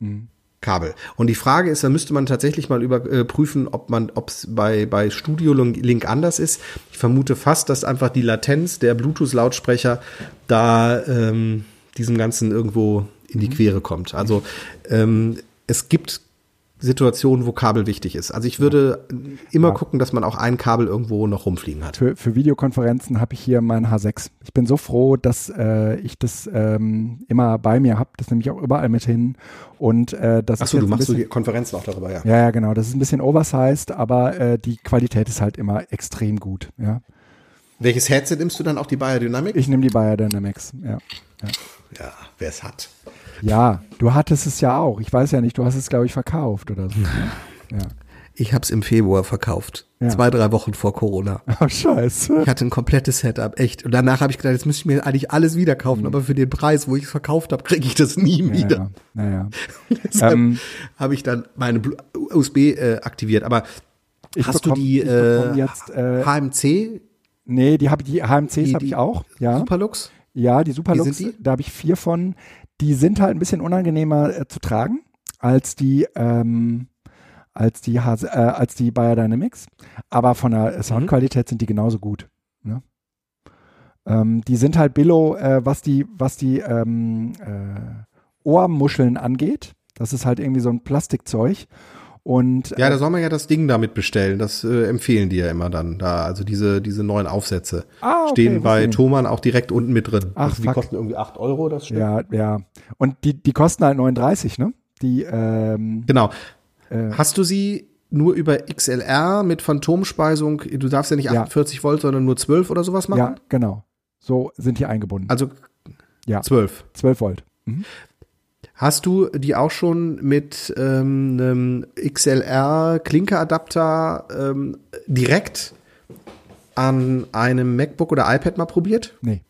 mhm. Kabel. Und die Frage ist, da müsste man tatsächlich mal überprüfen, äh, ob man, ob es bei, bei Studio Link anders ist. Ich vermute fast, dass einfach die Latenz der Bluetooth-Lautsprecher da ähm, diesem Ganzen irgendwo in die mhm. Quere kommt. Also ähm, es gibt Situationen, wo Kabel wichtig ist. Also ich würde immer ja. gucken, dass man auch ein Kabel irgendwo noch rumfliegen hat. Für, für Videokonferenzen habe ich hier mein H6. Ich bin so froh, dass äh, ich das ähm, immer bei mir habe. Das nehme ich auch überall mit hin. Und äh, das Ach so, du machst bisschen, so die Konferenzen auch darüber, ja. Ja, ja, genau. Das ist ein bisschen oversized, aber äh, die Qualität ist halt immer extrem gut. Ja. Welches Headset nimmst du dann auch die Biodynamic? Ich nehme die Biodynamics, ja. Ja, ja wer es hat. Ja, du hattest es ja auch. Ich weiß ja nicht, du hast es, glaube ich, verkauft oder so. Ne? Ja. Ich habe es im Februar verkauft. Ja. Zwei, drei Wochen vor Corona. Oh, scheiße. Ich hatte ein komplettes Setup, echt. Und danach habe ich gedacht, jetzt müsste ich mir eigentlich alles wieder kaufen, mhm. aber für den Preis, wo ich es verkauft habe, kriege ich das nie ja, wieder. Naja. Deshalb ähm, habe ich dann meine USB äh, aktiviert. Aber hast bekomm, du die äh, jetzt, äh, HMC? Nee, die habe die HMCs habe ich auch. Ja. Superlux? Ja, die Superlux, da habe ich vier von. Die sind halt ein bisschen unangenehmer äh, zu tragen als die, ähm, als die, H äh, als die Biodynamics. Aber von der mhm. Soundqualität sind die genauso gut. Ne? Ähm, die sind halt Billo, äh, was die, was die ähm, äh, Ohrmuscheln angeht. Das ist halt irgendwie so ein Plastikzeug. Und, ja, da äh, soll man ja das Ding damit bestellen. Das äh, empfehlen die ja immer dann da. Also diese, diese neuen Aufsätze ah, okay, stehen bei Thomann auch direkt unten mit drin. Ach, also die fuck. kosten irgendwie 8 Euro, das stimmt. Ja, ja. Und die, die kosten halt 39, ne? Die, ähm, Genau. Äh, Hast du sie nur über XLR mit Phantomspeisung? Du darfst ja nicht 48 ja. Volt, sondern nur 12 oder sowas machen? Ja, genau. So sind die eingebunden. Also ja. 12. 12 Volt. Mhm. Hast du die auch schon mit ähm, einem XLR-Klinkeadapter ähm, direkt an einem MacBook oder iPad mal probiert? Nee.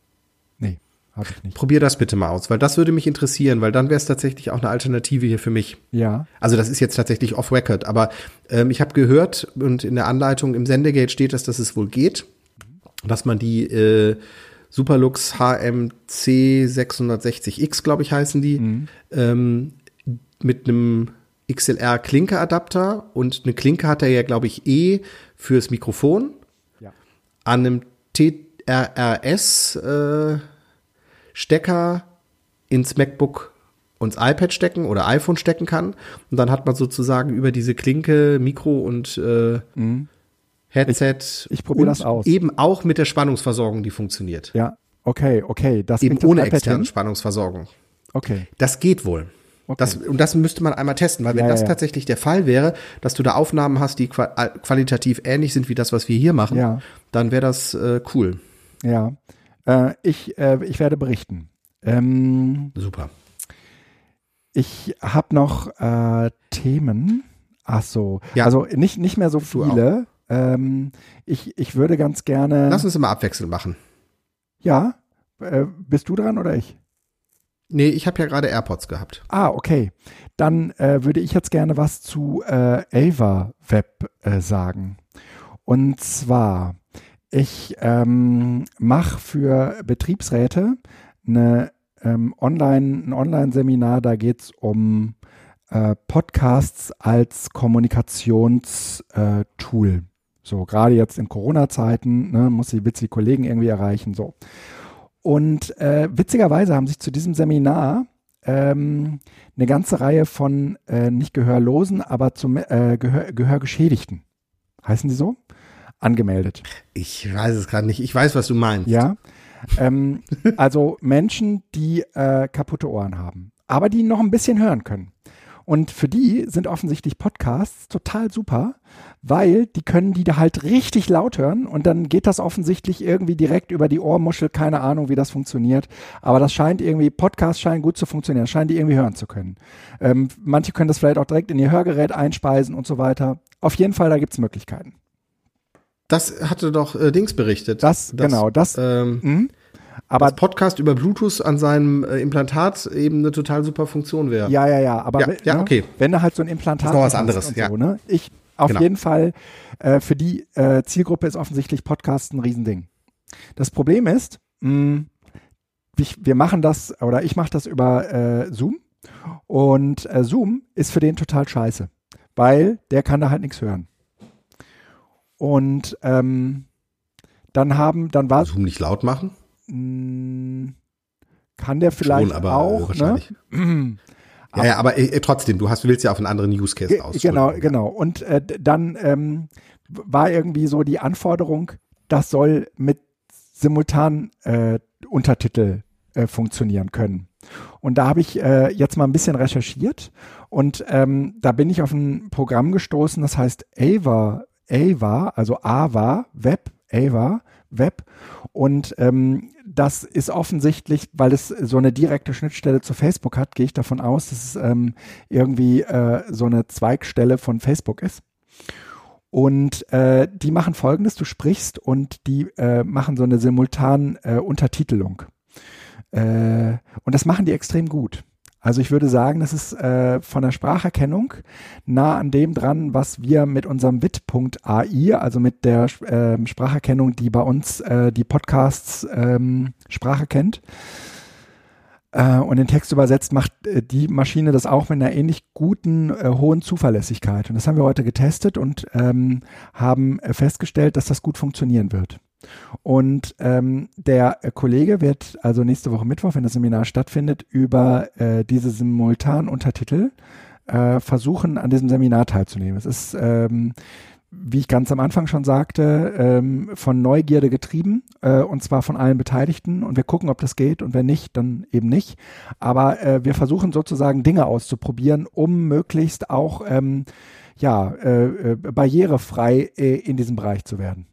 Nee, habe ich nicht. Probier das bitte mal aus, weil das würde mich interessieren, weil dann wäre es tatsächlich auch eine Alternative hier für mich. Ja. Also das ist jetzt tatsächlich off-record, aber ähm, ich habe gehört und in der Anleitung im Sendegate steht das, dass es wohl geht, dass man die äh, Superlux HMC 660X, glaube ich, heißen die, mhm. ähm, mit einem XLR Klinke-Adapter und eine Klinke hat er ja, glaube ich, eh fürs Mikrofon. Ja. An einem TRRS äh, Stecker ins MacBook ins iPad stecken oder iPhone stecken kann. Und dann hat man sozusagen über diese Klinke Mikro und äh, mhm. Headset. Ich, ich probiere das aus. Eben auch mit der Spannungsversorgung, die funktioniert. Ja, okay, okay. Das eben ohne externe Spannungsversorgung. Okay. Das geht wohl. Okay. Das, und das müsste man einmal testen, weil wenn ja, das ja. tatsächlich der Fall wäre, dass du da Aufnahmen hast, die qualitativ ähnlich sind wie das, was wir hier machen, ja. dann wäre das äh, cool. Ja, äh, ich, äh, ich werde berichten. Ähm, Super. Ich habe noch äh, Themen. Ach so, ja. also nicht, nicht mehr so viele. Ähm, ich, ich würde ganz gerne. Lass uns immer abwechselnd machen. Ja, äh, bist du dran oder ich? Nee, ich habe ja gerade AirPods gehabt. Ah, okay. Dann äh, würde ich jetzt gerne was zu äh, Ava Web äh, sagen. Und zwar, ich ähm, mache für Betriebsräte eine, ähm, Online, ein Online-Seminar, da geht es um äh, Podcasts als Kommunikationstool. So, gerade jetzt in Corona-Zeiten, ne, muss ich witzige Kollegen irgendwie erreichen, so. Und äh, witzigerweise haben sich zu diesem Seminar ähm, eine ganze Reihe von äh, nicht Gehörlosen, aber zum äh, Gehör, Gehörgeschädigten, heißen die so, angemeldet. Ich weiß es gerade nicht. Ich weiß, was du meinst. Ja. Ähm, also Menschen, die äh, kaputte Ohren haben, aber die noch ein bisschen hören können. Und für die sind offensichtlich Podcasts total super, weil die können die da halt richtig laut hören und dann geht das offensichtlich irgendwie direkt über die Ohrmuschel. Keine Ahnung, wie das funktioniert. Aber das scheint irgendwie, Podcasts scheinen gut zu funktionieren, scheinen die irgendwie hören zu können. Ähm, manche können das vielleicht auch direkt in ihr Hörgerät einspeisen und so weiter. Auf jeden Fall, da gibt es Möglichkeiten. Das hatte doch äh, Dings berichtet. Das, das genau, das. Ähm, mh, aber das Podcast über Bluetooth an seinem äh, Implantat eben eine total super Funktion wäre. Ja, ja, ja. Aber ja, ja, ne, okay. wenn du halt so ein Implantat hast. ist noch was anderes. Ja. So, ne? Ich auf genau. jeden Fall äh, für die äh, Zielgruppe ist offensichtlich Podcast ein Riesending. Das Problem ist, mh, hm, ich, wir machen das oder ich mache das über äh, Zoom und äh, Zoom ist für den total scheiße, weil der kann da halt nichts hören. Und ähm, dann haben, dann war Zoom nicht laut machen? Hm, kann der vielleicht Schon, aber auch, wahrscheinlich. Ne? Ja, ja, aber äh, trotzdem, du hast, willst ja auf einen anderen Use Case aus. Genau, genau. Und äh, dann ähm, war irgendwie so die Anforderung, das soll mit simultan äh, Untertitel äh, funktionieren können. Und da habe ich äh, jetzt mal ein bisschen recherchiert und ähm, da bin ich auf ein Programm gestoßen, das heißt Ava, Ava, also Ava Web, Ava Web. Und ähm, das ist offensichtlich, weil es so eine direkte Schnittstelle zu Facebook hat, gehe ich davon aus, dass es ähm, irgendwie äh, so eine Zweigstelle von Facebook ist. Und äh, die machen folgendes, du sprichst und die äh, machen so eine simultan äh, Untertitelung. Äh, und das machen die extrem gut. Also ich würde sagen, das ist äh, von der Spracherkennung nah an dem dran, was wir mit unserem WIT.ai, also mit der äh, Spracherkennung, die bei uns äh, die Podcasts ähm, Sprache kennt äh, und den Text übersetzt, macht äh, die Maschine das auch mit einer ähnlich guten, äh, hohen Zuverlässigkeit. Und das haben wir heute getestet und ähm, haben festgestellt, dass das gut funktionieren wird. Und ähm, der Kollege wird also nächste Woche Mittwoch, wenn das Seminar stattfindet, über äh, diese Simultanuntertitel äh, versuchen, an diesem Seminar teilzunehmen. Es ist, ähm, wie ich ganz am Anfang schon sagte, ähm, von Neugierde getrieben äh, und zwar von allen Beteiligten. Und wir gucken, ob das geht und wenn nicht, dann eben nicht. Aber äh, wir versuchen sozusagen Dinge auszuprobieren, um möglichst auch ähm, ja, äh, äh barrierefrei äh, in diesem Bereich zu werden.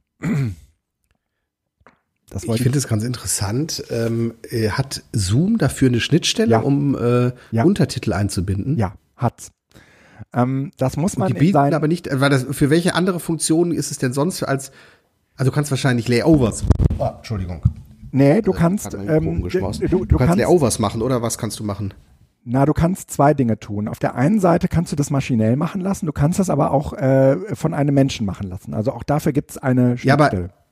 Ich finde es ganz interessant. Ähm, äh, hat Zoom dafür eine Schnittstelle, ja. um äh, ja. Untertitel einzubinden? Ja, hat's. Ähm, das muss man. Und die bieten aber nicht, weil das, für welche andere Funktionen ist es denn sonst als, also du kannst wahrscheinlich Layovers. Oh, Entschuldigung. Nee, du äh, kannst, ähm, du, du, du, du kannst Layovers machen, oder was kannst du machen? Na, du kannst zwei Dinge tun. Auf der einen Seite kannst du das maschinell machen lassen, du kannst das aber auch äh, von einem Menschen machen lassen. Also auch dafür gibt es eine Schnittstelle. Ja, aber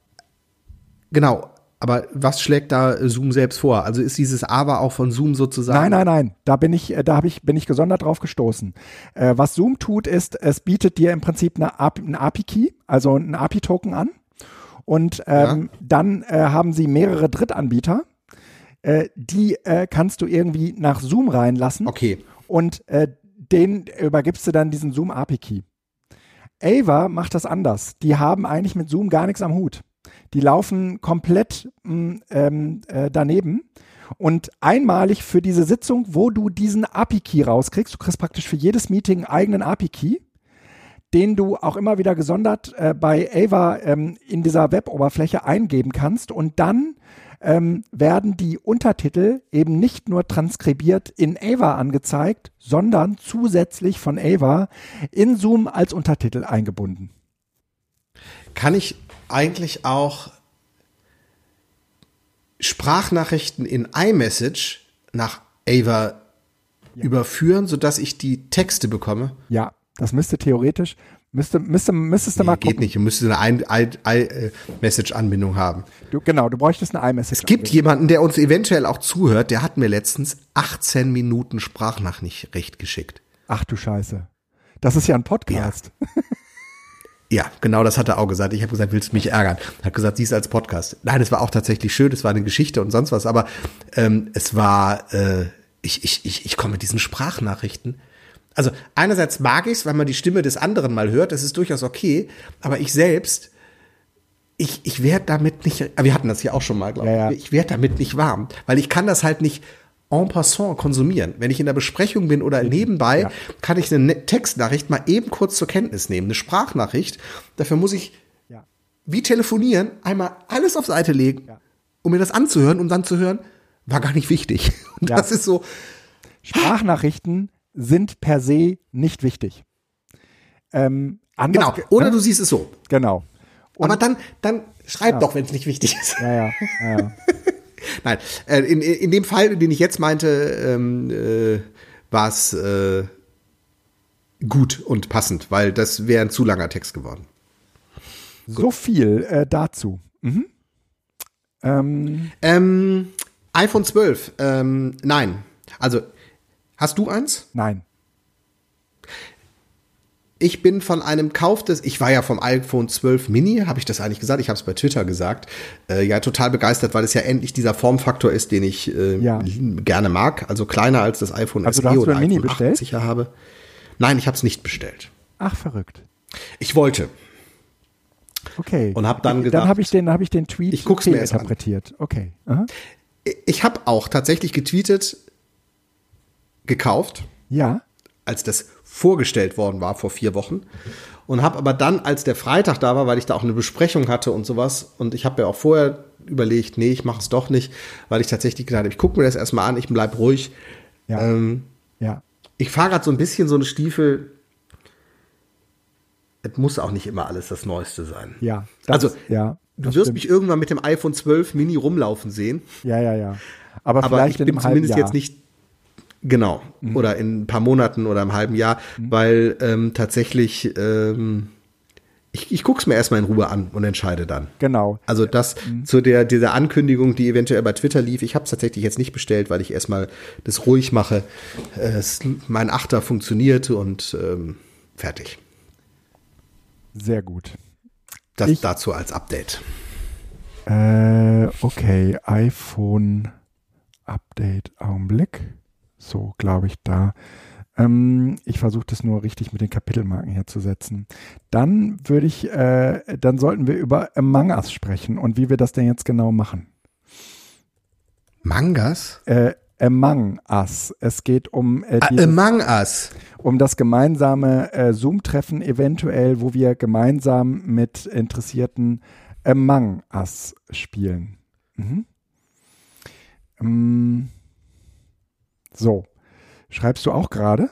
Genau, Aber was schlägt da Zoom selbst vor? Also ist dieses Aber auch von Zoom sozusagen? Nein, nein, nein. Da bin ich, äh, da habe ich, bin ich gesondert drauf gestoßen. Äh, was Zoom tut, ist, es bietet dir im Prinzip eine, eine API-Key, also einen API-Token an. Und ähm, ja. dann äh, haben sie mehrere Drittanbieter. Äh, die äh, kannst du irgendwie nach Zoom reinlassen. Okay. Und äh, den übergibst du dann diesen Zoom API-Key. Ava macht das anders. Die haben eigentlich mit Zoom gar nichts am Hut. Die laufen komplett mm, ähm, äh, daneben. Und einmalig für diese Sitzung, wo du diesen API-Key rauskriegst, du kriegst praktisch für jedes Meeting einen eigenen API-Key, den du auch immer wieder gesondert äh, bei Ava ähm, in dieser Web-Oberfläche eingeben kannst und dann ähm, werden die Untertitel eben nicht nur transkribiert in Ava angezeigt, sondern zusätzlich von Ava in Zoom als Untertitel eingebunden. Kann ich eigentlich auch Sprachnachrichten in iMessage nach Ava ja. überführen, sodass ich die Texte bekomme? Ja, das müsste theoretisch, müsste, müsste, müsstest du nee, mal gucken. Geht nicht, du müsstest eine iMessage-Anbindung haben. Du, genau, du bräuchtest eine iMessage. Es gibt jemanden, der uns eventuell auch zuhört, der hat mir letztens 18 Minuten Sprachnachricht geschickt. Ach du Scheiße. Das ist ja ein Podcast. Ja. Ja, genau das hat er auch gesagt. Ich habe gesagt, willst du mich ärgern? Er hat gesagt, siehst als Podcast. Nein, es war auch tatsächlich schön, es war eine Geschichte und sonst was, aber ähm, es war, äh, ich, ich, ich, ich komme mit diesen Sprachnachrichten. Also einerseits mag ich es, weil man die Stimme des anderen mal hört, das ist durchaus okay, aber ich selbst, ich, ich werde damit nicht, wir hatten das hier auch schon mal, glaube ich, ja, ja. ich werde damit nicht warm, weil ich kann das halt nicht en passant konsumieren. Wenn ich in der Besprechung bin oder nebenbei, ja. kann ich eine ne-, Textnachricht mal eben kurz zur Kenntnis nehmen. Eine Sprachnachricht. Dafür muss ich ja. wie telefonieren einmal alles auf Seite legen, ja. um mir das anzuhören und dann zu hören, war gar nicht wichtig. Und das ist so. Sprachnachrichten sind per se nicht wichtig. Ähm, genau. Oder ne? du siehst es so. Genau. Und Aber dann, dann schreib doch, wenn es nicht wichtig ist. Ja, ja. ja. Nein, äh, in, in dem Fall, den ich jetzt meinte, ähm, äh, war es äh, gut und passend, weil das wäre ein zu langer Text geworden. So viel äh, dazu. Mhm. Ähm. Ähm, iPhone 12, ähm, nein. Also, hast du eins? Nein. Ich bin von einem Kauf des, ich war ja vom iPhone 12 Mini, habe ich das eigentlich gesagt? Ich habe es bei Twitter gesagt. Äh, ja, total begeistert, weil es ja endlich dieser Formfaktor ist, den ich äh, ja. gerne mag. Also kleiner als das iPhone also SE oder iPhone bestellt? 80 habe. Nein, ich habe es nicht bestellt. Ach, verrückt. Ich wollte. Okay. Und habe dann gedacht, dann habe ich den, habe ich den Tweet ich guck's mir interpretiert. An. Okay. Aha. Ich habe auch tatsächlich getweetet, gekauft. Ja. Als das vorgestellt worden war vor vier Wochen. Und habe aber dann, als der Freitag da war, weil ich da auch eine Besprechung hatte und sowas, und ich habe ja auch vorher überlegt, nee, ich mache es doch nicht, weil ich tatsächlich gedacht habe, ich gucke mir das erstmal an, ich bleib ruhig. Ja. Ähm, ja. Ich fahre gerade so ein bisschen so eine Stiefel. Es muss auch nicht immer alles das Neueste sein. Ja. Das, also, ja, du wirst stimmt. mich irgendwann mit dem iPhone 12 Mini rumlaufen sehen. Ja, ja, ja. Aber, aber ich bin zumindest jetzt nicht Genau. Mhm. Oder in ein paar Monaten oder einem halben Jahr, mhm. weil ähm, tatsächlich ähm, ich, ich gucke es mir erstmal in Ruhe an und entscheide dann. Genau. Also das mhm. zu der dieser Ankündigung, die eventuell bei Twitter lief, ich habe es tatsächlich jetzt nicht bestellt, weil ich erstmal das ruhig mache. Es, mein Achter funktioniert und ähm, fertig. Sehr gut. Das ich, dazu als Update. Äh, okay, iPhone Update Augenblick. So, glaube ich, da. Ähm, ich versuche das nur richtig mit den Kapitelmarken herzusetzen. Dann würde ich, äh, dann sollten wir über Among Us sprechen und wie wir das denn jetzt genau machen. Mangas? Äh, Among Us. Es geht um äh, ah, dieses, Among Us. Um das gemeinsame äh, Zoom-Treffen eventuell, wo wir gemeinsam mit Interessierten Among Us spielen. Mhm. Ähm, so. Schreibst du auch gerade?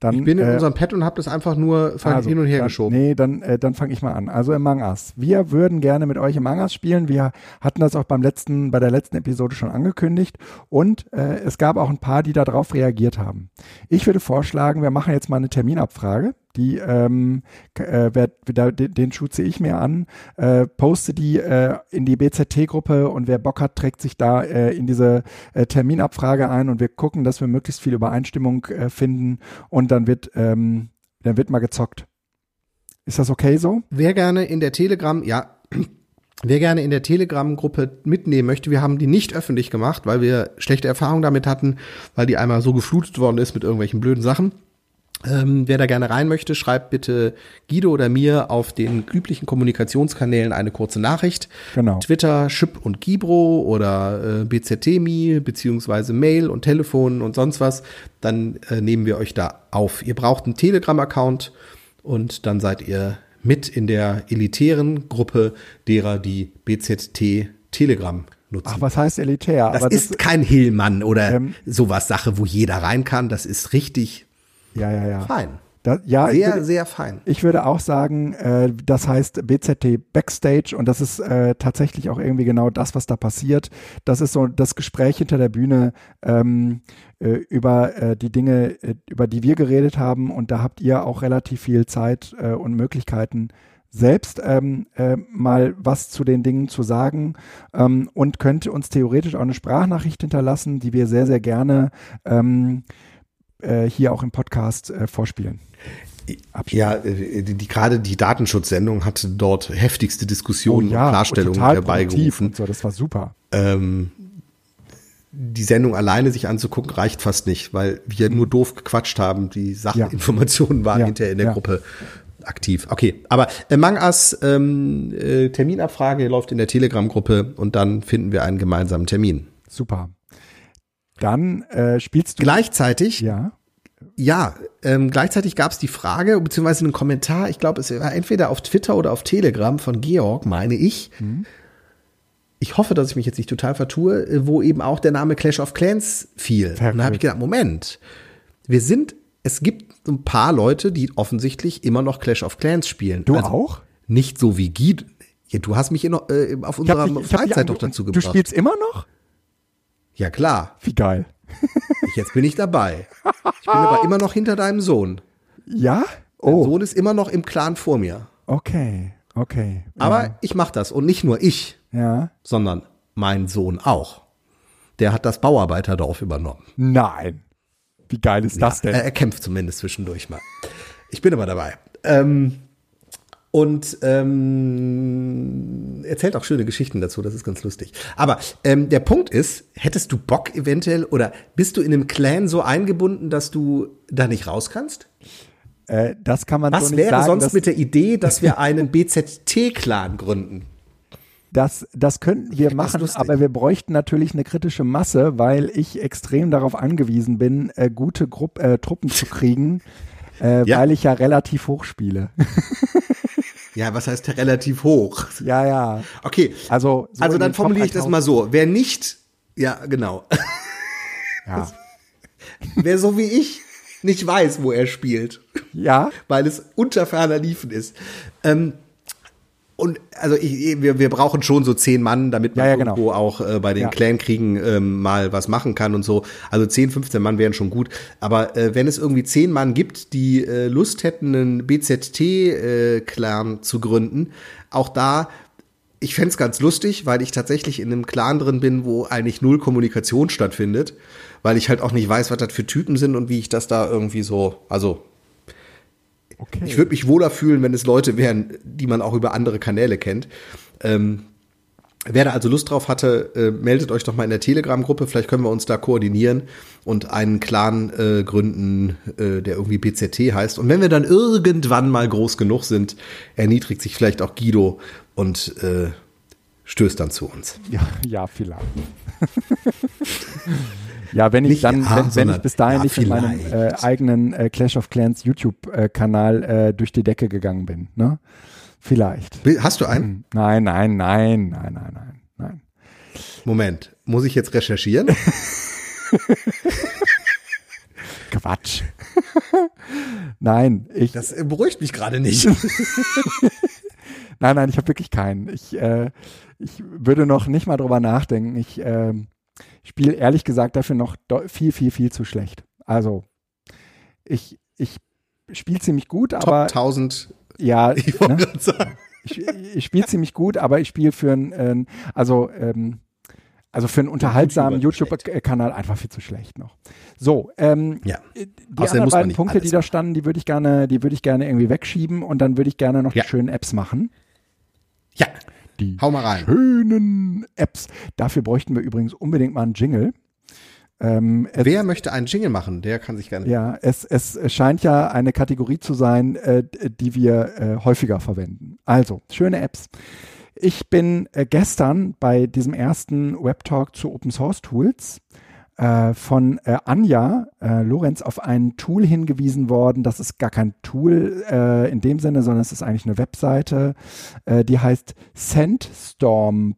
Dann, ich bin in äh, unserem Pad und habe das einfach nur also, hin und her dann, geschoben. Nee, dann, äh, dann fange ich mal an. Also Among Us. Wir würden gerne mit euch Among Us spielen. Wir hatten das auch beim letzten, bei der letzten Episode schon angekündigt. Und äh, es gab auch ein paar, die darauf reagiert haben. Ich würde vorschlagen, wir machen jetzt mal eine Terminabfrage. Die, ähm, äh, wer, wer, den Schuh ziehe ich mir an, äh, poste die äh, in die BZT-Gruppe und wer Bock hat, trägt sich da äh, in diese äh, Terminabfrage ein und wir gucken, dass wir möglichst viel Übereinstimmung äh, finden und dann wird, ähm, dann wird mal gezockt. Ist das okay so? Wer gerne in der Telegram, ja, wer gerne in der Telegram-Gruppe mitnehmen möchte, wir haben die nicht öffentlich gemacht, weil wir schlechte Erfahrungen damit hatten, weil die einmal so geflutet worden ist mit irgendwelchen blöden Sachen. Ähm, wer da gerne rein möchte, schreibt bitte Guido oder mir auf den üblichen Kommunikationskanälen eine kurze Nachricht. Genau. Twitter, Schip und Gibro oder äh, BZTMI, beziehungsweise Mail und Telefon und sonst was. Dann äh, nehmen wir euch da auf. Ihr braucht einen Telegram-Account und dann seid ihr mit in der elitären Gruppe derer, die BZT Telegram nutzen. Ach, was heißt elitär? Das, ist kein Hillmann oder ähm, sowas Sache, wo jeder rein kann. Das ist richtig ja, ja, ja. fein. Da, ja, sehr, würde, sehr fein. Ich würde auch sagen, äh, das heißt BZT Backstage und das ist äh, tatsächlich auch irgendwie genau das, was da passiert. Das ist so das Gespräch hinter der Bühne ähm, äh, über äh, die Dinge, äh, über die wir geredet haben und da habt ihr auch relativ viel Zeit äh, und Möglichkeiten, selbst ähm, äh, mal was zu den Dingen zu sagen ähm, und könnt uns theoretisch auch eine Sprachnachricht hinterlassen, die wir sehr, sehr gerne ähm, äh, hier auch im Podcast äh, vorspielen. Ja, äh, die, die, gerade die Datenschutzsendung hatte dort heftigste Diskussionen oh, ja, und Klarstellungen herbeigerufen. So, das war super. Ähm, die Sendung alleine sich anzugucken reicht fast nicht, weil wir nur doof gequatscht haben. Die Sacheninformationen ja. waren ja, hinterher in der. Gruppe aktiv. Okay, aber Among Us ähm, äh, Terminabfrage läuft in der Telegram-Gruppe und dann finden wir einen gemeinsamen Termin. Super. Dann äh, spielst du. Gleichzeitig. Ja. Ja, ähm, gleichzeitig gab es die Frage, beziehungsweise einen Kommentar, ich glaube, es war entweder auf Twitter oder auf Telegram von Georg, meine ich. Mhm. Ich hoffe, dass ich mich jetzt nicht total vertue, äh, wo eben auch der Name Clash of Clans fiel. Verrückt. Und da habe ich gedacht, Moment, wir sind, es gibt ein paar Leute, die offensichtlich immer noch Clash of Clans spielen. Du also auch? Nicht so wie Guido. Ja, du hast mich in, äh, auf unserer dich, Freizeit doch dazu gebracht. Du spielst immer noch? Ja, klar. Wie geil. Ich, jetzt bin ich dabei. Ich bin aber immer noch hinter deinem Sohn. Ja? Oh. Dein Sohn ist immer noch im Clan vor mir. Okay, okay. Aber ja. ich mache das und nicht nur ich, ja. sondern mein Sohn auch. Der hat das Bauarbeiterdorf übernommen. Nein. Wie geil ist ja, das denn? Er, er, kämpft zumindest zwischendurch mal. Ich bin aber dabei. Ähm, und ähm, erzählt auch schöne Geschichten dazu, das ist ganz lustig. Aber ähm, der Punkt ist, hättest du Bock eventuell oder bist du in einem Clan so eingebunden, dass du da nicht raus kannst? Äh, das kann man Was so nicht wäre sagen, sonst mit der Idee, dass wir einen BZT-Clan gründen? Das, das könnten wir machen, aber wir bräuchten natürlich eine kritische Masse, weil ich extrem darauf angewiesen bin, äh, gute Grupp, äh, Truppen zu kriegen, äh, ja. weil ich ja relativ hoch spiele. Ja, was heißt relativ hoch? Ja, ja. Okay. Also, so also dann formuliere ich das mal so. Wer nicht, ja, genau. Ja. Wer so wie ich nicht weiß, wo er spielt. Ja. Weil es unter ferner Liefen ist. Ähm, und also ich, wir, wir brauchen schon so zehn Mann, damit man ja, ja, genau. irgendwo auch äh, bei den ja. Clan-Kriegen ähm, mal was machen kann und so. Also 10, 15 Mann wären schon gut. Aber äh, wenn es irgendwie zehn Mann gibt, die äh, Lust hätten, einen BZT-Clan äh, zu gründen, auch da ich fände ganz lustig, weil ich tatsächlich in einem Clan drin bin, wo eigentlich null Kommunikation stattfindet, weil ich halt auch nicht weiß, was das für Typen sind und wie ich das da irgendwie so, also Okay. Ich würde mich wohler fühlen, wenn es Leute wären, die man auch über andere Kanäle kennt. Ähm, Wer da also Lust drauf hatte, äh, meldet euch doch mal in der Telegram-Gruppe. Vielleicht können wir uns da koordinieren und einen Clan äh, gründen, äh, der irgendwie PZT heißt. Und wenn wir dann irgendwann mal groß genug sind, erniedrigt sich vielleicht auch Guido und äh, stößt dann zu uns. Ja, ja vielleicht. Ja, wenn ich nicht, dann, ja, wenn, wenn, ich bis dahin ja, nicht mit meinem äh, eigenen äh, Clash of Clans YouTube-Kanal äh, durch die Decke gegangen bin, ne? Vielleicht. Hast du einen? Hm. Nein, nein, nein, nein, nein, nein, nein. Moment, muss ich jetzt recherchieren? Quatsch. nein, ich. Das beruhigt mich gerade nicht. nein, nein, ich habe wirklich keinen. Ich, äh, ich würde noch nicht mal drüber nachdenken. Ich, äh, spiele ehrlich gesagt dafür noch viel, viel, viel zu schlecht. Also ich, ich spiele ziemlich gut, aber. 1000. Ja, ich ne? sagen. Ich, ich spiele ziemlich gut, aber ich spiele für ein, äh, also, ähm, also für einen unterhaltsamen YouTube-Kanal einfach viel zu schlecht noch. So, ähm, ja. die Außerdem anderen beiden Punkte, die da standen, die würde ich gerne, die würde ich gerne irgendwie wegschieben und dann würde ich gerne noch ja. die schönen Apps machen. Ja. Die Hau mal rein. schönen Apps. Dafür bräuchten wir übrigens unbedingt mal einen Jingle. Ähm, Wer möchte einen Jingle machen? Der kann sich gerne. Ja, es, es scheint ja eine Kategorie zu sein, äh, die wir äh, häufiger verwenden. Also, schöne Apps. Ich bin äh, gestern bei diesem ersten Webtalk zu Open Source Tools äh, von äh, Anja äh, Lorenz auf ein Tool hingewiesen worden. Das ist gar kein Tool äh, in dem Sinne, sondern es ist eigentlich eine Webseite, äh, die heißt sandstorm.io.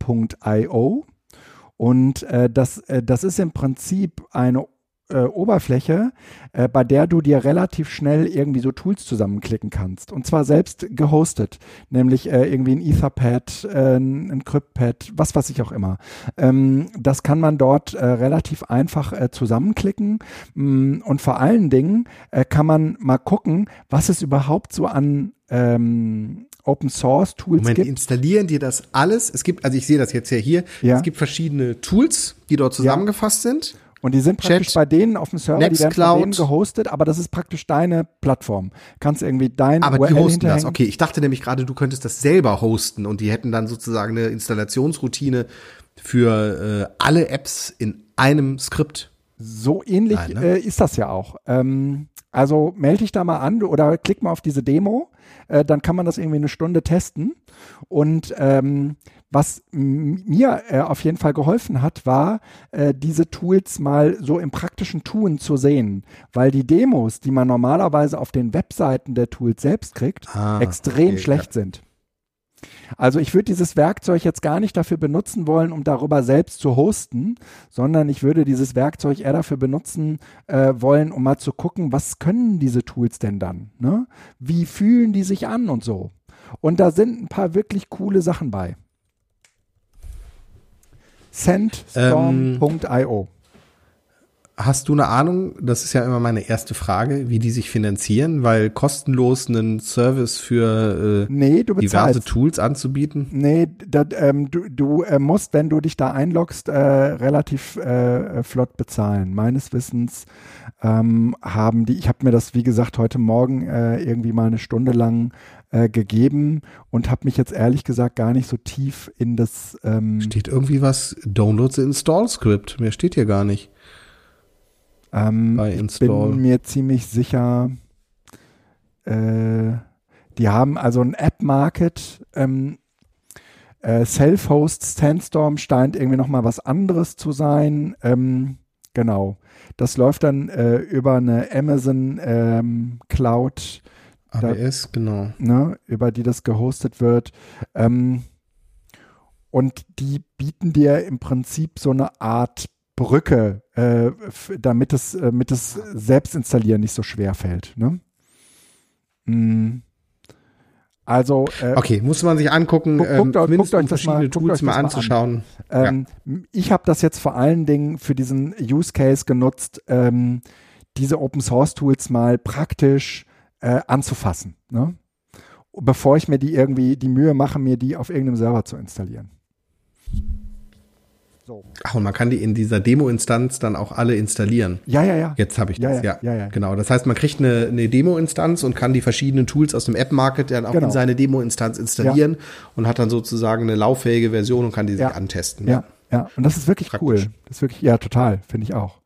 Und äh, das, das ist im Prinzip eine äh, Oberfläche, äh, bei der du dir relativ schnell irgendwie so Tools zusammenklicken kannst. Und zwar selbst gehostet, nämlich äh, irgendwie ein Etherpad, äh, ein CryptPad, was weiß ich auch immer. Ähm, das kann man dort äh, relativ einfach äh, zusammenklicken. Mm, und vor allen Dingen kann man mal gucken, was es überhaupt so an ähm, Open Source Tools Moment, gibt. installieren die das alles? Es gibt, also ich sehe das jetzt ja hier, ja. es gibt verschiedene Tools, die dort zusammengefasst ja. sind. Und die sind praktisch Chat, bei denen auf dem Server, Next die werden Cloud. von denen gehostet, aber das ist praktisch deine Plattform. Kannst irgendwie dein Aber URL die hosten das, okay. Ich dachte nämlich gerade, du könntest das selber hosten und die hätten dann sozusagen eine Installationsroutine für äh, alle Apps in einem Skript. So ähnlich Nein, ne? äh, ist das ja auch. Ähm, also melde dich da mal an oder klick mal auf diese Demo, äh, dann kann man das irgendwie eine Stunde testen. Und ähm, was mir äh, auf jeden Fall geholfen hat, war, äh, diese Tools mal so im praktischen Tun zu sehen, weil die Demos, die man normalerweise auf den Webseiten der Tools selbst kriegt, ah, extrem okay, schlecht ja. sind. Also ich würde dieses Werkzeug jetzt gar nicht dafür benutzen wollen, um darüber selbst zu hosten, sondern ich würde dieses Werkzeug eher dafür benutzen äh, wollen, um mal zu gucken, was können diese Tools denn dann? Ne? Wie fühlen die sich an und so? Und da sind ein paar wirklich coole Sachen bei sandstorm.io. Hast du eine Ahnung, das ist ja immer meine erste Frage, wie die sich finanzieren, weil kostenlos einen Service für äh, nee, diverse Tools anzubieten? Nee, dat, ähm, du, du äh, musst, wenn du dich da einloggst, äh, relativ äh, flott bezahlen. Meines Wissens ähm, haben die, ich habe mir das, wie gesagt, heute Morgen äh, irgendwie mal eine Stunde lang äh, gegeben und habe mich jetzt ehrlich gesagt gar nicht so tief in das. Ähm, steht irgendwie was, Download the Install Script. Mehr steht hier gar nicht. Ähm. Ich bin mir ziemlich sicher, äh, die haben also ein App-Market. Ähm, äh, Self-Host Sandstorm scheint irgendwie nochmal was anderes zu sein. Ähm, genau. Das läuft dann äh, über eine Amazon ähm, Cloud AWS, da, genau. Ne, über die das gehostet wird. Ähm, und die bieten dir im Prinzip so eine Art Brücke, äh, damit es, äh, mit das Selbstinstallieren nicht so schwer fällt. Ne? Mm. Also äh, okay, muss man sich angucken, guckt, ähm, guckt, guckt euch verschiedene mal, Tools mal anzuschauen. An. Ähm, ja. Ich habe das jetzt vor allen Dingen für diesen Use Case genutzt, ähm, diese Open Source Tools mal praktisch äh, anzufassen, ne? bevor ich mir die irgendwie die Mühe mache, mir die auf irgendeinem Server zu installieren. So. Ach, und man kann die in dieser Demo-Instanz dann auch alle installieren. Ja, ja, ja. Jetzt habe ich das, ja, ja. ja, Genau. Das heißt, man kriegt eine, eine Demo-Instanz und kann die verschiedenen Tools aus dem App-Market dann auch genau. in seine Demo-Instanz installieren ja. und hat dann sozusagen eine lauffähige Version und kann die sich antesten. Ja, ja. Und das ist wirklich Praktisch. cool. Das ist wirklich, ja, total, finde ich auch.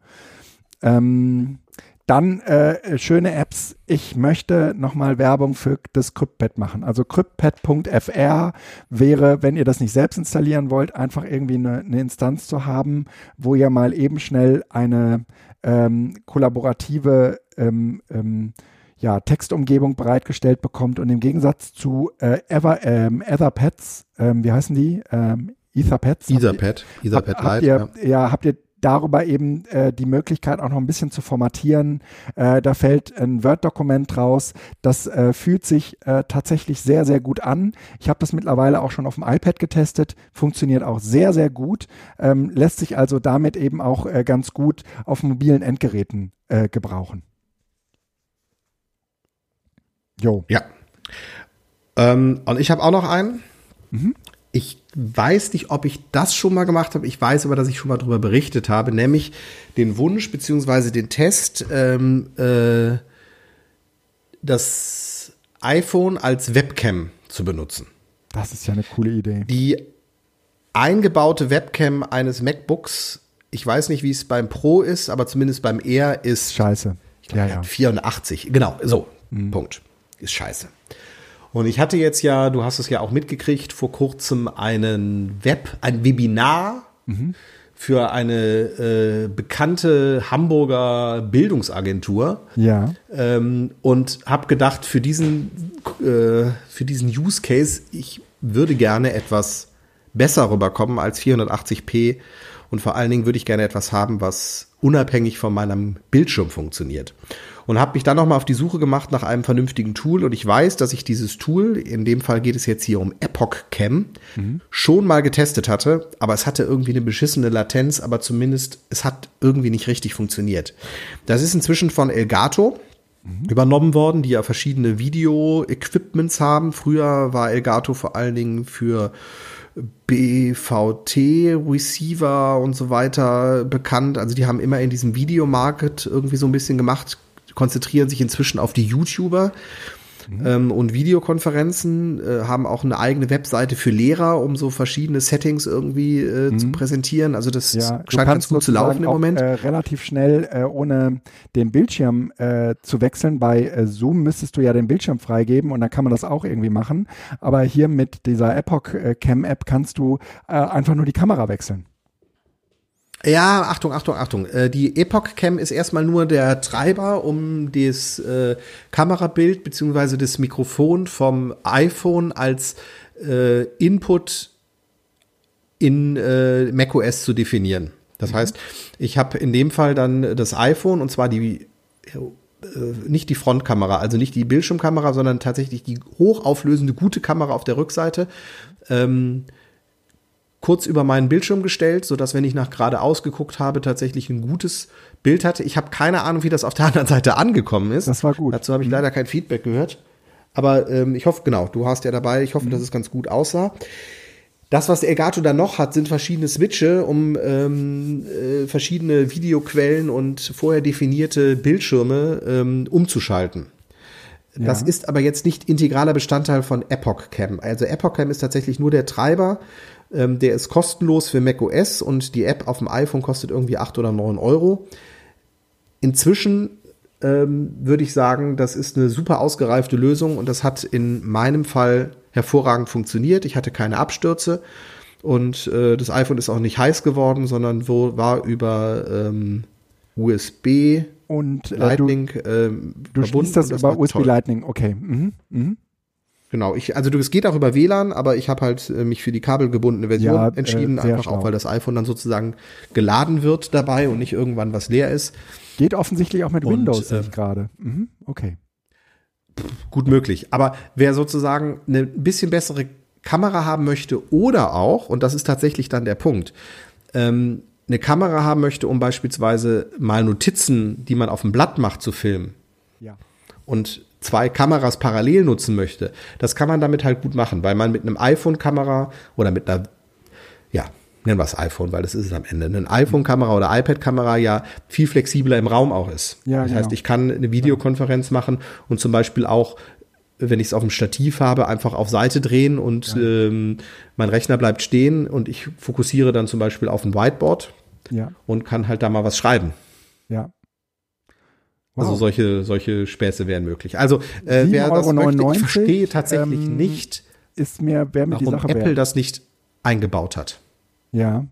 Ähm, dann äh, schöne Apps. Ich möchte nochmal Werbung für das CryptPad machen. Also CryptPad.fr wäre, wenn ihr das nicht selbst installieren wollt, einfach irgendwie eine, eine Instanz zu haben, wo ihr mal eben schnell eine ähm, kollaborative ähm, ähm, ja, Textumgebung bereitgestellt bekommt. Und im Gegensatz zu äh, Ever, ähm, Etherpads, ähm, wie heißen die? Ähm, Etherpads. Etherpad, Etherpad. Habt ihr, ja. ja, habt ihr darüber eben äh, die Möglichkeit auch noch ein bisschen zu formatieren. Äh, da fällt ein Word-Dokument raus. Das äh, fühlt sich äh, tatsächlich sehr, sehr gut an. Ich habe das mittlerweile auch schon auf dem iPad getestet. Funktioniert auch sehr, sehr gut. Ähm, lässt sich also damit eben auch äh, ganz gut auf mobilen Endgeräten äh, gebrauchen. Jo. Ja. Ähm, und ich habe auch noch einen. Mhm. Ich weiß nicht, ob ich das schon mal gemacht habe. Ich weiß aber, dass ich schon mal darüber berichtet habe, nämlich den Wunsch beziehungsweise den Test, ähm, äh, das iPhone als Webcam zu benutzen. Das ist ja eine coole Idee. Die eingebaute Webcam eines MacBooks, ich weiß nicht, wie es beim Pro ist, aber zumindest beim Air ist. Scheiße. Ich glaub, ja, ja. 84. Genau, so. Mhm. Punkt. Ist scheiße. Und ich hatte jetzt ja, du hast es ja auch mitgekriegt, vor kurzem einen Web, ein Webinar mhm. für eine äh, bekannte Hamburger Bildungsagentur. Ja. Ähm, und habe gedacht, für diesen, äh, für diesen Use Case, ich würde gerne etwas besser rüberkommen als 480p und vor allen Dingen würde ich gerne etwas haben, was unabhängig von meinem Bildschirm funktioniert und habe mich dann nochmal auf die Suche gemacht nach einem vernünftigen Tool und ich weiß, dass ich dieses Tool, in dem Fall geht es jetzt hier um Epoch Cam, mhm. schon mal getestet hatte, aber es hatte irgendwie eine beschissene Latenz, aber zumindest es hat irgendwie nicht richtig funktioniert. Das ist inzwischen von Elgato übernommen worden, die ja verschiedene Video-Equipments haben. Früher war Elgato vor allen Dingen für BVT-Receiver und so weiter bekannt. Also die haben immer in diesem Videomarket irgendwie so ein bisschen gemacht, konzentrieren sich inzwischen auf die YouTuber. Mhm. Ähm, und Videokonferenzen äh, haben auch eine eigene Webseite für Lehrer, um so verschiedene Settings irgendwie äh, mhm. zu präsentieren. Also das ja, scheint ganz gut zu laufen im Moment. Äh, relativ schnell, äh, ohne den Bildschirm äh, zu wechseln. Bei äh, Zoom müsstest du ja den Bildschirm freigeben und dann kann man das auch irgendwie machen. Aber hier mit dieser Epoch Cam App kannst du einfach nur die Kamera wechseln. Ja, Achtung, Achtung, Achtung. Äh, die Epoch Cam ist erstmal nur der Treiber, um das äh, Kamerabild beziehungsweise das Mikrofon vom iPhone als äh, Input in äh, macOS zu definieren. Das mhm. heißt, ich habe in dem Fall dann das iPhone und zwar die äh, nicht die Frontkamera, also nicht die Bildschirmkamera, sondern tatsächlich die hochauflösende gute Kamera auf der Rückseite. Ähm, kurz über meinen Bildschirm gestellt, so dass wenn ich nach geradeaus geguckt habe, tatsächlich ein gutes Bild hatte. Ich habe keine Ahnung, wie das auf der anderen Seite angekommen ist. Das war gut. Dazu habe ich leider kein Feedback gehört. Aber ähm, ich hoffe, genau, du hast ja dabei. Ich hoffe, mhm. dass es ganz gut aussah. Das, was Elgato dann noch hat, sind verschiedene Switche, um ähm, äh, verschiedene Videoquellen und vorher definierte Bildschirme ähm, umzuschalten. Ja. Das ist aber jetzt nicht integraler Bestandteil von Epoch Cam. Also Epoch Cam ist tatsächlich nur der Treiber ähm, der ist kostenlos für macOS und die App auf dem iPhone kostet irgendwie 8 oder 9 Euro. Inzwischen ähm, würde ich sagen, das ist eine super ausgereifte Lösung und das hat in meinem Fall hervorragend funktioniert. Ich hatte keine Abstürze und äh, das iPhone ist auch nicht heiß geworden, sondern wo, war über ähm, USB und äh, Lightning du, ähm, du verbunden. das, über USB toll. Lightning, okay. Mhm. Mhm. Genau, ich, also es geht auch über WLAN, aber ich habe halt äh, mich für die kabelgebundene Version ja, äh, entschieden, äh, einfach schlau. auch, weil das iPhone dann sozusagen geladen wird dabei und nicht irgendwann was leer ist. Geht offensichtlich auch mit und, Windows äh, gerade. Mhm, okay. Gut möglich. Aber wer sozusagen eine bisschen bessere Kamera haben möchte oder auch, und das ist tatsächlich dann der Punkt, ähm, eine Kamera haben möchte, um beispielsweise mal Notizen, die man auf dem Blatt macht, zu filmen. Ja. Und zwei Kameras parallel nutzen möchte, das kann man damit halt gut machen, weil man mit einem iPhone-Kamera oder mit einer, ja, nennen wir es iPhone, weil das ist es am Ende, eine iPhone-Kamera oder iPad-Kamera ja viel flexibler im Raum auch ist. Ja, das genau. heißt, ich kann eine Videokonferenz machen und zum Beispiel auch wenn ich es auf dem Stativ habe, einfach auf Seite drehen und ja. ähm, mein Rechner bleibt stehen und ich fokussiere dann zum Beispiel auf ein Whiteboard ja. und kann halt da mal was schreiben. Ja. Also wow. Also solche, solche Späße wären möglich. Also äh, wer das möchte, ich verstehe tatsächlich ähm, nicht, ist mir, wer mir warum die Sache Apple wär. das nicht eingebaut hat. Ja.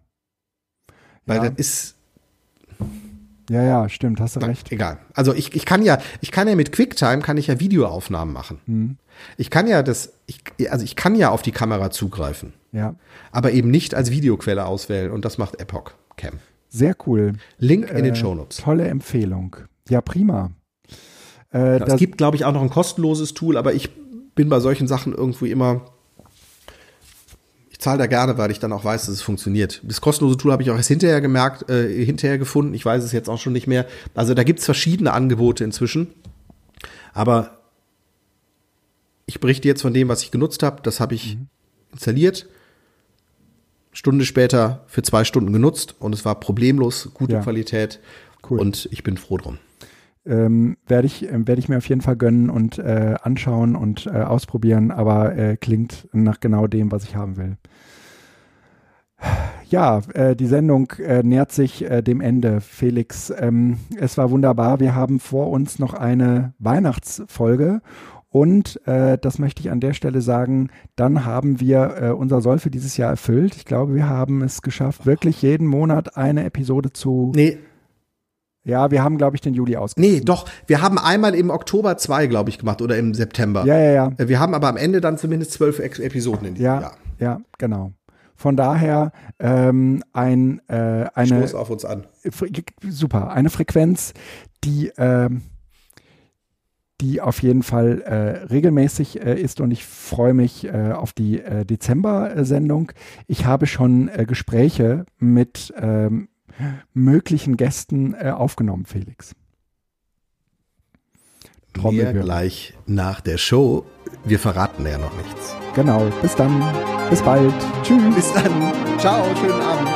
Weil ja. das ist. Ja, ja, stimmt, hast du recht. Egal. Also ich, ich kann ja, ich kann ja mit QuickTime kann ich ja Videoaufnahmen machen. Hm. Ich kann ja das, ich, also ich kann ja auf die Kamera zugreifen. Ja. Aber eben nicht als Videoquelle auswählen und das macht Epoch Cam. Sehr cool. Link in äh, den Show Notes. Tolle Empfehlung. Ja, prima. Äh, es gibt, glaube ich, auch noch ein kostenloses Tool, aber ich bin bei solchen Sachen irgendwie immer. Ich zahle da gerne, weil ich dann auch weiß, dass es funktioniert. Das kostenlose Tool habe ich auch erst hinterher gemerkt, äh, hinterher gefunden. Ich weiß es jetzt auch schon nicht mehr. Also da gibt es verschiedene Angebote inzwischen. Aber ich berichte jetzt von dem, was ich genutzt habe. Das habe ich mhm. installiert. Stunde später für zwei Stunden genutzt und es war problemlos, gute ja. Qualität. Cool. Und ich bin froh drum. Ähm, werde ich, äh, werd ich mir auf jeden Fall gönnen und äh, anschauen und äh, ausprobieren, aber äh, klingt nach genau dem, was ich haben will. Ja, äh, die Sendung äh, nähert sich äh, dem Ende. Felix, ähm, es war wunderbar. Wir haben vor uns noch eine Weihnachtsfolge und äh, das möchte ich an der Stelle sagen, dann haben wir äh, unser Soll für dieses Jahr erfüllt. Ich glaube, wir haben es geschafft, wirklich jeden Monat eine Episode zu. Nee. Ja, wir haben, glaube ich, den Juli ausgegeben. Nee, doch. Wir haben einmal im Oktober zwei, glaube ich, gemacht oder im September. Ja, ja, ja. Äh, wir haben aber am Ende dann zumindest zwölf Episoden in diesem ja, Jahr. Ja, genau. Von daher ähm, ein, äh, eine. Stoß auf uns an. Super. Eine Frequenz, die. Ähm, die auf jeden Fall äh, regelmäßig äh, ist und ich freue mich äh, auf die äh, Dezember-Sendung. Ich habe schon äh, Gespräche mit ähm, möglichen Gästen äh, aufgenommen, Felix. Mehr gleich nach der Show. Wir verraten ja noch nichts. Genau. Bis dann. Bis bald. Tschüss. Bis dann. Ciao. Schönen Abend.